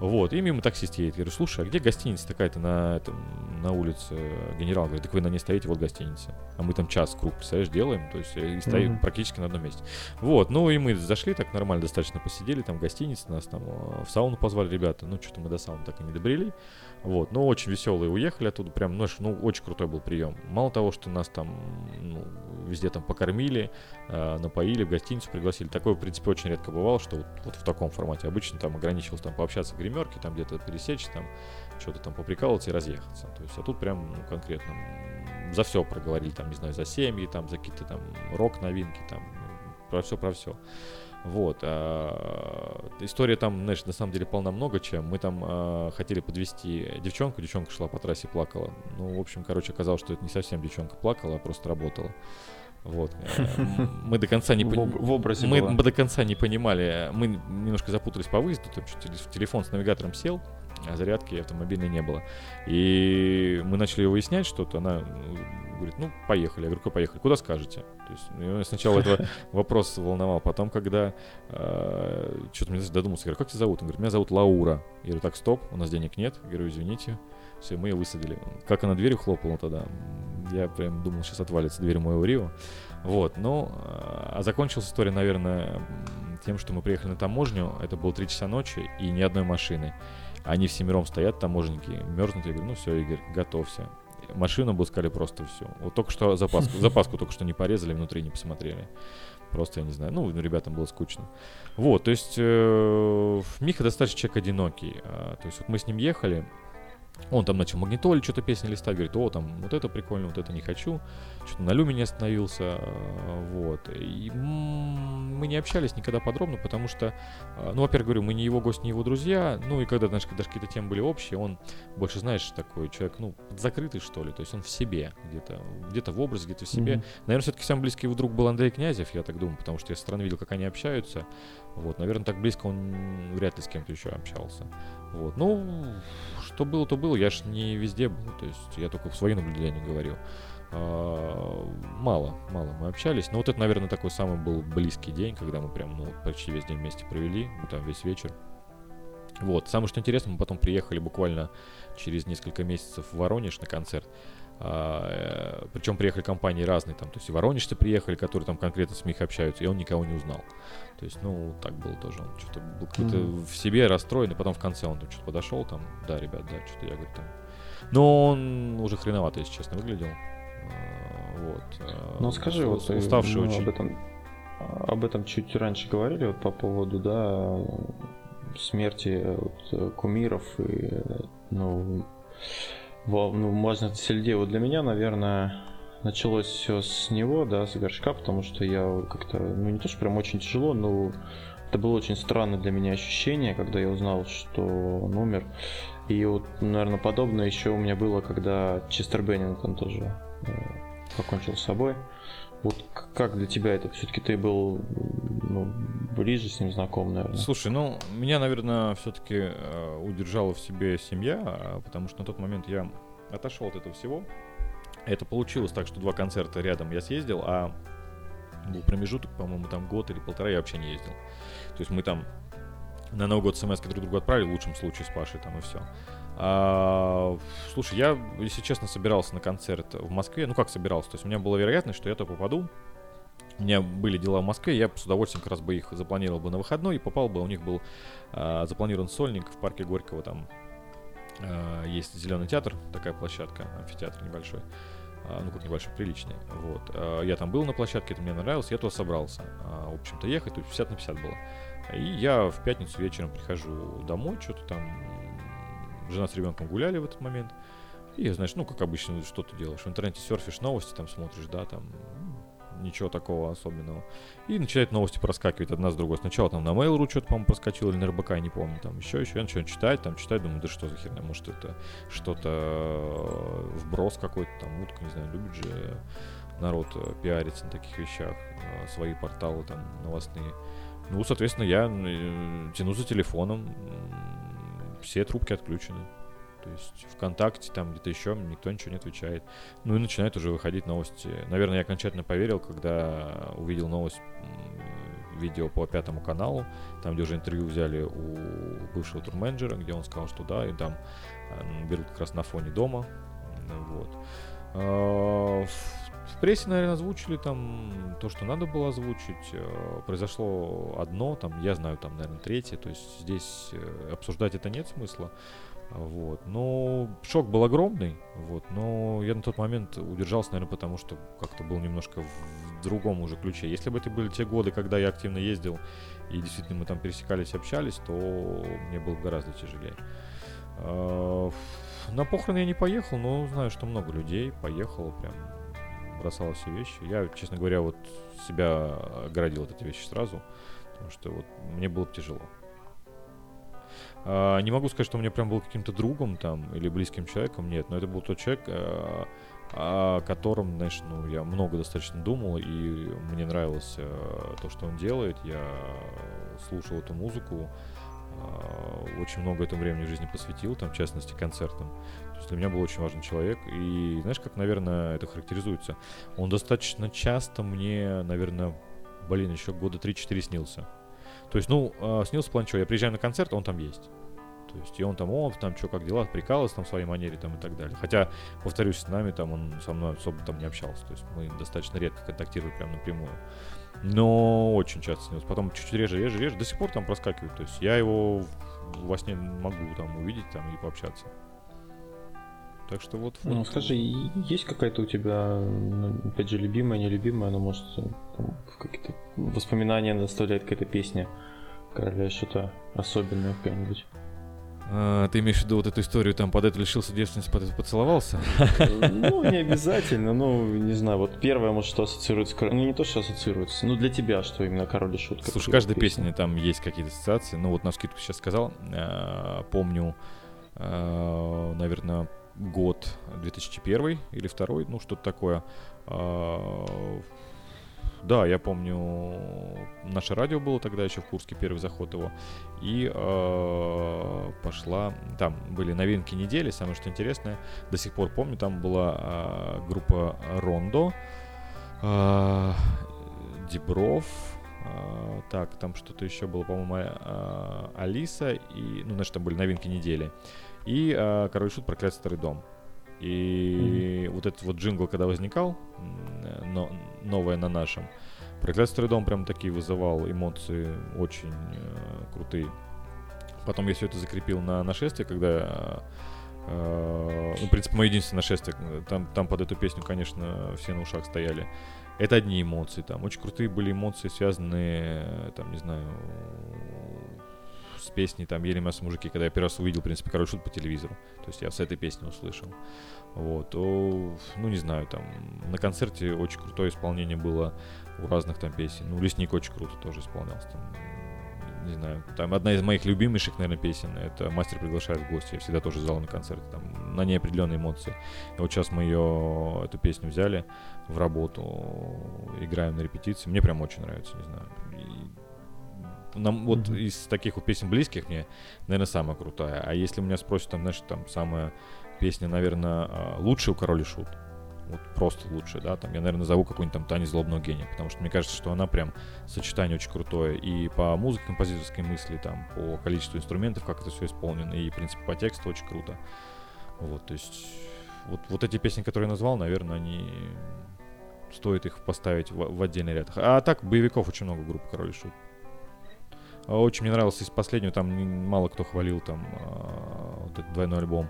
Вот, и мимо таксист едет. Я говорю, слушай, а где гостиница такая-то на, этом, на улице? Генерал говорит, так вы на ней стоите, вот гостиница. А мы там час круг, представляешь, делаем, то есть и стоим mm-hmm. практически на одном месте. Вот, ну и мы зашли так нормально, достаточно посидели, там гостиница, нас там в сауну позвали ребята, ну что-то мы до сауны так и не добрели. Вот, но очень веселые уехали оттуда, прям, ну, ну, очень крутой был прием. Мало того, что нас там ну, везде там покормили, э, напоили, в гостиницу пригласили. Такое, в принципе, очень редко бывало, что вот, вот в таком формате. Обычно там ограничивался там пообщаться в гримерке, там где-то пересечь, там что-то там поприкалываться и разъехаться. То есть, а тут прям ну, конкретно за все проговорили, там, не знаю, за семьи, там, за какие-то там рок-новинки, там, про все, про все. Вот. А, история там, знаешь, на самом деле полна много чем. Мы там а, хотели подвести девчонку, девчонка шла по трассе, плакала. Ну, в общем, короче, оказалось, что это не совсем девчонка плакала, а просто работала. Вот. [laughs] Мы до конца не понимали. В образе Мы до конца не понимали. Мы немножко запутались по выезду. Там телефон с навигатором сел, а зарядки автомобильной не было. И мы начали выяснять что-то. Она говорит, ну, поехали. Я говорю, поехали. Куда скажете? То есть ну, сначала этого [laughs] вопрос волновал. Потом, когда э, что-то мне додумался, я говорю, как тебя зовут? Он говорит, меня зовут Лаура. Я говорю, так, стоп, у нас денег нет. Я говорю, извините. Все, мы ее высадили. Как она дверью хлопала тогда, я прям думал, сейчас отвалится дверь моего Рио. Вот, ну, а закончилась история, наверное, тем, что мы приехали на таможню, это было 3 часа ночи и ни одной машины. Они всемиром стоят, таможенники, мерзнут. Я говорю, ну все, Игорь, готовься. Машину обыскали просто все. Вот только что запаску, запаску только что не порезали, внутри не посмотрели. Просто, я не знаю, ну, ребятам было скучно. Вот, то есть э, Миха достаточно человек одинокий. Э, то есть вот мы с ним ехали, он там начал магнитоль, что-то песни листать, говорит, о, там, вот это прикольно, вот это не хочу. Что-то на люмине остановился, вот. И мы не общались никогда подробно, потому что, э, ну, во-первых, говорю, мы не его гость, не его друзья, ну, и когда, знаешь, когда какие-то темы были общие, он больше, знаешь, такой человек, ну, закрытый, что ли, то есть он в себе где-то, где-то в образе, где-то в себе. Mm-hmm. Наверное, все-таки самый близкий его друг был Андрей Князев, я так думаю, потому что я со стороны видел, как они общаются. Вот, наверное, так близко он вряд ли с кем-то еще общался. Вот, ну, что было, то было. Я ж не везде был, то есть я только в свои наблюдения говорил. А, мало, мало мы общались. Но вот это, наверное, такой самый был близкий день, когда мы прям, ну, почти весь день вместе провели, ну, там весь вечер. Вот, самое что интересно, мы потом приехали буквально через несколько месяцев в Воронеж на концерт. А, э, причем приехали компании разные, там, то есть и воронежцы приехали, которые там конкретно с Мих общаются, и он никого не узнал. То есть, ну, так было тоже. Он что-то был какой-то mm-hmm. в себе расстроен, и потом в конце он что-то подошел, там, да, ребят, да, что-то я говорю, там. Но он уже хреновато, если честно, выглядел. Вот. А, ну, скажи, вот уставший ну, очень. Об этом, об этом чуть раньше говорили, вот по поводу, да, смерти вот, кумиров и, ну, ну, можно сельде. Вот для меня, наверное, началось все с него, да, с горшка, потому что я как-то, ну не то, что прям очень тяжело, но это было очень странное для меня ощущение, когда я узнал, что он умер. И вот, наверное, подобное еще у меня было, когда Честер Беннингтон тоже э, покончил с собой. Вот как для тебя это? Все-таки ты был ну, ближе с ним знаком, наверное. Слушай, ну, меня, наверное, все-таки э, удержала в себе семья, а, потому что на тот момент я отошел от этого всего. Это получилось так, что два концерта рядом я съездил, а был промежуток, по-моему, там год или полтора я вообще не ездил. То есть мы там на Новый год смс друг другу отправили, в лучшем случае с Пашей там и все. А, слушай, я, если честно, собирался на концерт в Москве. Ну как собирался? То есть у меня была вероятность, что я то попаду. У меня были дела в Москве, я с удовольствием как раз бы их запланировал бы на выходной и попал бы. У них был а, запланирован сольник в парке Горького. Там а, есть зеленый театр, такая площадка, амфитеатр небольшой. А, ну как небольшой, приличный. Вот. А, я там был на площадке, это мне нравилось, я туда собрался. А, в общем-то, ехать, тут 50 на 50 было. И я в пятницу вечером прихожу домой, что-то там жена с ребенком гуляли в этот момент. И, знаешь, ну, как обычно, что ты делаешь? В интернете серфишь новости, там смотришь, да, там ничего такого особенного. И начинают новости проскакивать одна с другой. Сначала там на Mail.ru что-то, по-моему, проскочило, или на РБК, не помню, там еще, еще. Я начинаю читать, там читать, думаю, да что за херня, может это что-то э, вброс какой-то, там, утка, не знаю, любит же народ э, пиариться на таких вещах, э, свои порталы там новостные. Ну, соответственно, я тяну за телефоном, все трубки отключены. То есть ВКонтакте, там где-то еще никто ничего не отвечает. Ну и начинают уже выходить новости. Наверное, я окончательно поверил, когда увидел новость видео по пятому каналу, там, где уже интервью взяли у бывшего турменеджера, где он сказал, что да, и там берут как раз на фоне дома. Вот. В прессе, наверное, озвучили там то, что надо было озвучить. Э, произошло одно, там, я знаю, там, наверное, третье. То есть здесь э, обсуждать это нет смысла. Вот. Но шок был огромный, вот, но я на тот момент удержался, наверное, потому что как-то был немножко в другом уже ключе. Если бы это были те годы, когда я активно ездил, и действительно мы там пересекались, общались, то мне было гораздо тяжелее. А, на похороны я не поехал, но знаю, что много людей поехало, прям бросало все вещи. Я, честно говоря, вот себя оградил от этой вещи сразу, потому что вот мне было тяжело. А, не могу сказать, что мне прям был каким-то другом там или близким человеком, нет, но это был тот человек, а, о котором, знаешь, ну, я много достаточно думал, и мне нравилось а, то, что он делает. Я слушал эту музыку, очень много этому времени в жизни посвятил, там, в частности, концертам. Для меня был очень важный человек. И знаешь, как, наверное, это характеризуется? Он достаточно часто мне, наверное, блин, еще года 3-4 снился. То есть, ну, э, снился план чего? Я приезжаю на концерт, он там есть. То есть, и он там, о, там, что, как дела, прикалывался там в своей манере там и так далее. Хотя, повторюсь, с нами там он со мной особо там не общался. То есть, мы достаточно редко контактировали прям напрямую. Но очень часто снился. Потом чуть-чуть реже, реже, реже. До сих пор там проскакивает. То есть, я его во сне могу там увидеть там и пообщаться. Так что вот. Ну, скажи, есть какая-то у тебя, ну, опять же, любимая, нелюбимая, но может там, какие-то воспоминания доставляет какая-то песня короля что-то особенное какая-нибудь? А, ты имеешь в виду вот эту историю, там под это лишился девственности, под это поцеловался? Ну, не обязательно, ну, не знаю, вот первое, может, что ассоциируется, ну, не то, что ассоциируется, ну, для тебя, что именно король и шутка. Слушай, каждой песне там есть какие-то ассоциации, ну, вот на скидку сейчас сказал, а, помню, а, наверное, год 2001 или второй, ну что-то такое. А, да, я помню, наше радио было тогда еще в Курске, первый заход его. И э, пошла, там были новинки недели, самое что интересное, до сих пор помню, там была э, группа Рондо, э, Дебров, э, так, там что-то еще было, по-моему, э, Алиса, и, ну, значит, там были новинки недели и э, Король Шут Проклятый Старый Дом. И mm-hmm. вот этот вот джингл, когда возникал, но, новое на нашем, Проклятый Старый Дом прям такие вызывал эмоции очень э, крутые. Потом я все это закрепил на нашествие, когда э, ну, в принципе, мое единственное нашествие, там, там под эту песню, конечно, все на ушах стояли. Это одни эмоции, там очень крутые были эмоции, связанные, там, не знаю, с песней там «Ели мясо мужики», когда я первый раз увидел, в принципе, «Король шут» по телевизору. То есть я с этой песни услышал. Вот. То, ну, не знаю, там на концерте очень крутое исполнение было у разных там песен. Ну, «Лесник» очень круто тоже исполнялся. Там, не знаю, там одна из моих любимейших, наверное, песен, это «Мастер приглашает в гости». Я всегда тоже зал на концерте, там, на ней определенные эмоции. И вот сейчас мы ее, эту песню взяли в работу, играем на репетиции. Мне прям очень нравится, не знаю. Нам, вот mm-hmm. из таких вот песен близких мне, наверное, самая крутая. А если меня спросят, там, знаешь, там самая песня, наверное, а, лучшая у Король и Шут, вот просто лучшая, да, там я, наверное, назову какой-нибудь там Тани Злобного гения, потому что мне кажется, что она прям сочетание очень крутое и по музыке композиторской мысли, там, по количеству инструментов, как это все исполнено, и, в принципе, по тексту очень круто. Вот, то есть, вот, вот эти песни, которые я назвал, наверное, они стоит их поставить в, в отдельный ряд. А так, боевиков очень много групп Король и Шут. Очень мне нравился из последнего, там мало кто хвалил там а, вот этот двойной альбом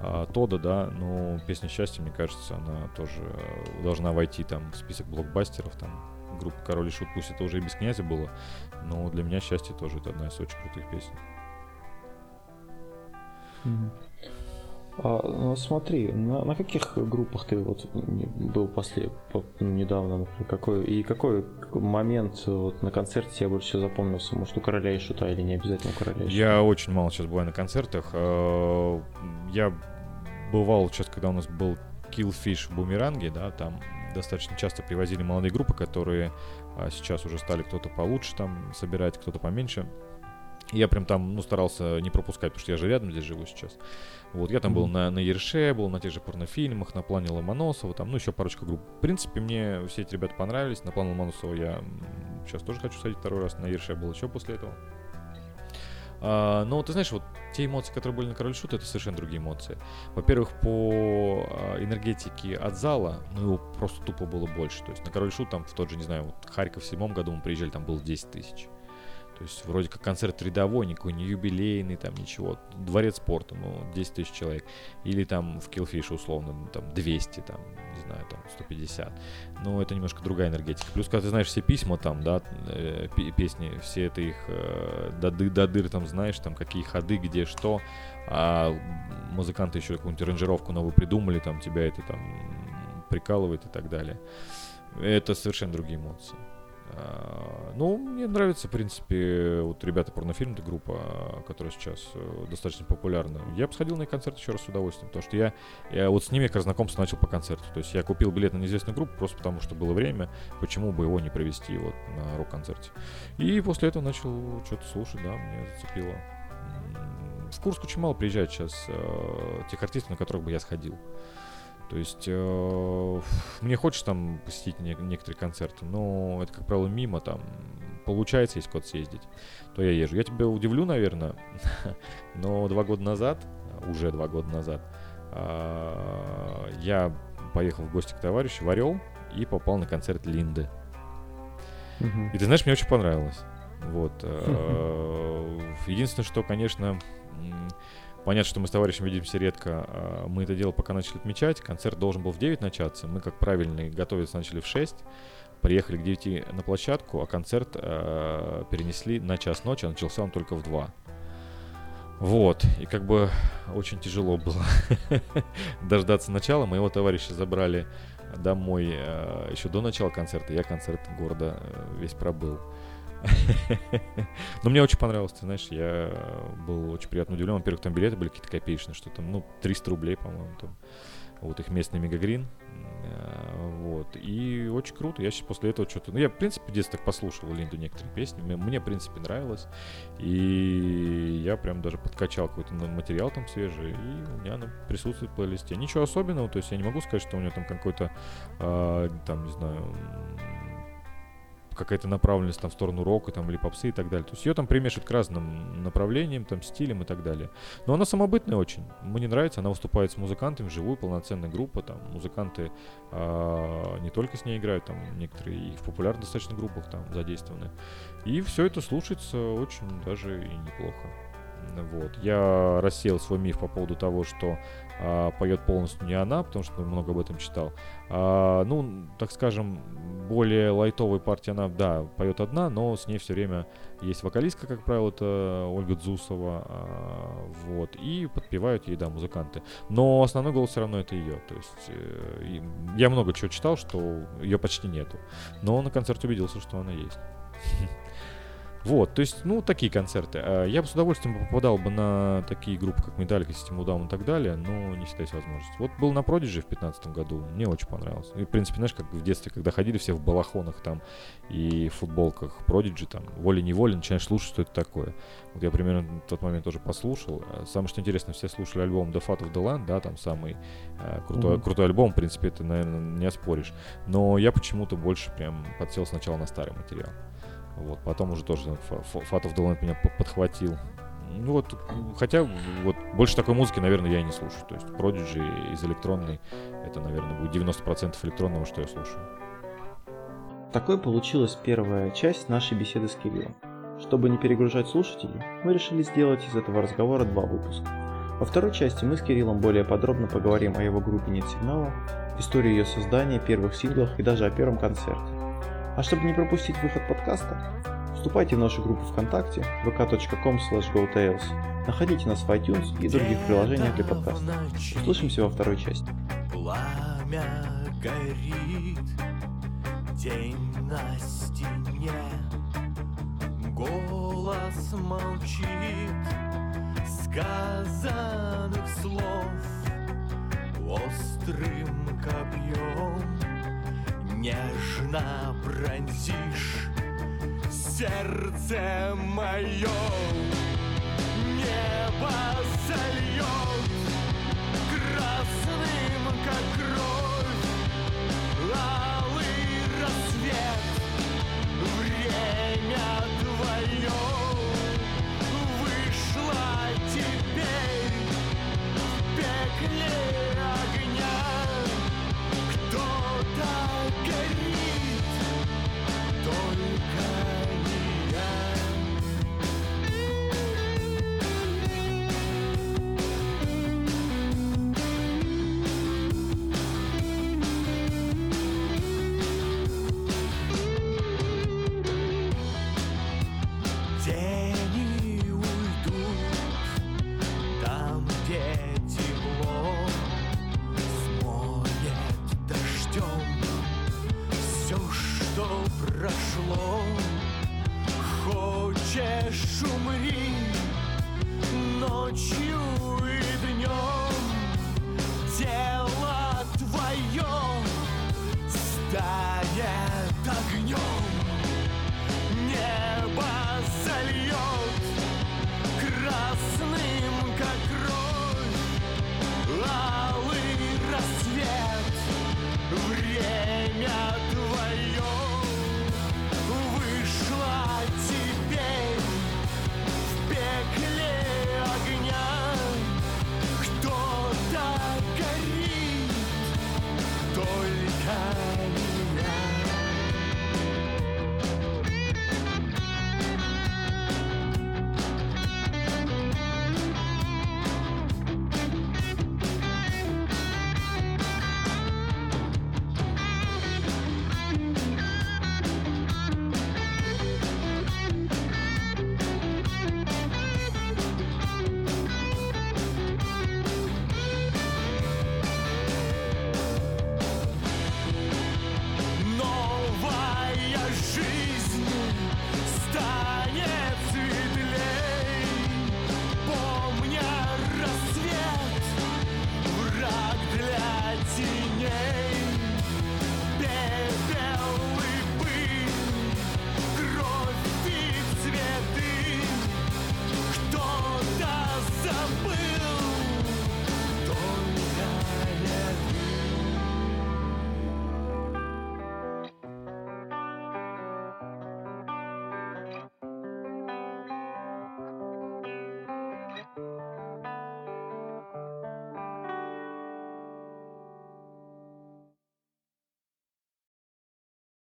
а, Тода, да, но песня счастья, мне кажется, она тоже должна войти там в список блокбастеров, там группа Король и Шут, пусть это уже и без князя было, но для меня счастье тоже это одна из очень крутых песен. Mm-hmm. А, ну, смотри, на, на каких группах ты вот был после, по, недавно, например, какой, и какой момент вот на концерте тебе больше всего запомнился? Может, у Короля и Шута или не обязательно у Короля и Шута? Я очень мало сейчас бываю на концертах. А, я бывал сейчас, когда у нас был Killfish в Бумеранге, да, там достаточно часто привозили молодые группы, которые а, сейчас уже стали кто-то получше там собирать, кто-то поменьше. Я прям там, ну, старался не пропускать, потому что я же рядом здесь живу сейчас. Вот, я там mm-hmm. был на, на Ерше, был на тех же порнофильмах, на плане Ломоносова, там, ну, еще парочка групп. В принципе, мне все эти ребята понравились. На план Ломоносова я сейчас тоже хочу сходить второй раз. На Ерше был еще после этого. А, но ты знаешь, вот те эмоции, которые были на Король Шут, это совершенно другие эмоции. Во-первых, по а, энергетике от зала, ну, его просто тупо было больше. То есть на Король Шут там в тот же, не знаю, вот Харьков в седьмом году мы приезжали, там было 10 тысяч. То есть вроде как концерт рядовой, никакой не юбилейный, там ничего. Дворец спорта, ну, 10 тысяч человек. Или там в Killfish условно, ну, там 200, там, не знаю, там 150. Но это немножко другая энергетика. Плюс, когда ты знаешь все письма там, да, э, песни, все это их э, до, до там знаешь, там какие ходы, где что, а музыканты еще какую-нибудь аранжировку новую придумали, там тебя это там прикалывает и так далее. Это совершенно другие эмоции. А, ну, мне нравится, в принципе, вот ребята порнофильм, это группа, которая сейчас э, достаточно популярна. Я бы сходил на их концерт еще раз с удовольствием, потому что я, я вот с ними как знакомство начал по концерту. То есть я купил билет на неизвестную группу просто потому, что было время, почему бы его не провести вот на рок-концерте. И после этого начал что-то слушать, да, мне зацепило. В Курск очень мало приезжает сейчас э, тех артистов, на которых бы я сходил. То есть э, мне хочется там посетить не, некоторые концерты, но это, как правило, мимо там. Получается, если куда-то съездить, то я езжу. Я тебя удивлю, наверное, [laughs] но два года назад, уже два года назад, э, я поехал в гости к товарищу в Орел и попал на концерт Линды. И ты знаешь, мне очень понравилось. Вот. Э, [laughs] единственное, что, конечно, Понятно, что мы с товарищем видимся редко. А, мы это дело пока начали отмечать. Концерт должен был в 9 начаться. Мы, как правильный, готовиться начали в 6. Приехали к 9 на площадку, а концерт э, перенесли на час ночи, а начался он только в 2. Вот, и как бы очень тяжело было [laughs] дождаться начала. Моего товарища забрали домой э, еще до начала концерта. Я концерт города э, весь пробыл. Но мне очень понравилось, ты знаешь, я был очень приятно удивлен. Во-первых, там билеты были какие-то копеечные, что там, ну, 300 рублей, по-моему, там. Вот их местный Мегагрин. Э, вот. И очень круто. Я сейчас после этого что-то... Ну, я, в принципе, в детстве так послушал Линду некоторые песни. Мне, мне, в принципе, нравилось. И я прям даже подкачал какой-то материал там свежий. И у меня она присутствует в плейлисте. Ничего особенного. То есть я не могу сказать, что у меня там какой-то, э, там, не знаю, какая-то направленность там в сторону рока там или попсы и так далее. То есть ее там примешивают к разным направлениям, там стилям и так далее. Но она самобытная очень. Мне нравится, она выступает с музыкантами, живую, полноценная группа, там музыканты э, не только с ней играют, там некоторые и в популярных достаточно группах там задействованы. И все это слушается очень даже и неплохо. Вот. Я рассеял свой миф по поводу того, что а, поет полностью не она, потому что много об этом читал. А, ну, так скажем, более лайтовой партии она, да, поет одна, но с ней все время есть вокалистка, как правило, это Ольга Дзусова, а, вот, и подпевают ей, да, музыканты. Но основной голос все равно это ее, то есть э, я много чего читал, что ее почти нету, но на концерте убедился, что она есть. [laughs] Вот, то есть, ну, такие концерты. А я бы с удовольствием попадал бы на такие группы, как Metallica, System of Down и так далее, но не всегда есть возможность. Вот был на Prodigy в 2015 году, мне очень понравилось. И, в принципе, знаешь, как в детстве, когда ходили все в балахонах там и в футболках Prodigy, там, волей-неволей начинаешь слушать, что это такое. Вот я примерно в тот момент тоже послушал. А самое, что интересно, все слушали альбом The Fat of the Land, да, там самый э, крутой, mm-hmm. крутой альбом, в принципе, это, наверное, не оспоришь. Но я почему-то больше прям подсел сначала на старый материал. Вот, потом уже тоже Fat of меня подхватил. Ну вот, хотя вот больше такой музыки, наверное, я и не слушаю. То есть Prodigy из электронной, это, наверное, будет 90% электронного, что я слушаю. Такой получилась первая часть нашей беседы с Кириллом. Чтобы не перегружать слушателей, мы решили сделать из этого разговора два выпуска. Во второй части мы с Кириллом более подробно поговорим о его группе «Нет сигнала», истории ее создания, первых синглах и даже о первом концерте. А чтобы не пропустить выход подкаста, вступайте в нашу группу ВКонтакте vk.com gotales, находите нас в iTunes и других приложениях для подкаста. Услышимся во второй части. Пламя горит, день на стене, голос молчит, сказанных слов острым копьем нежно пронзишь сердце мое. Небо сольет красным, как кровь, алый рассвет, время твое. Вышло теперь в пекле огонь. только горит, только горит.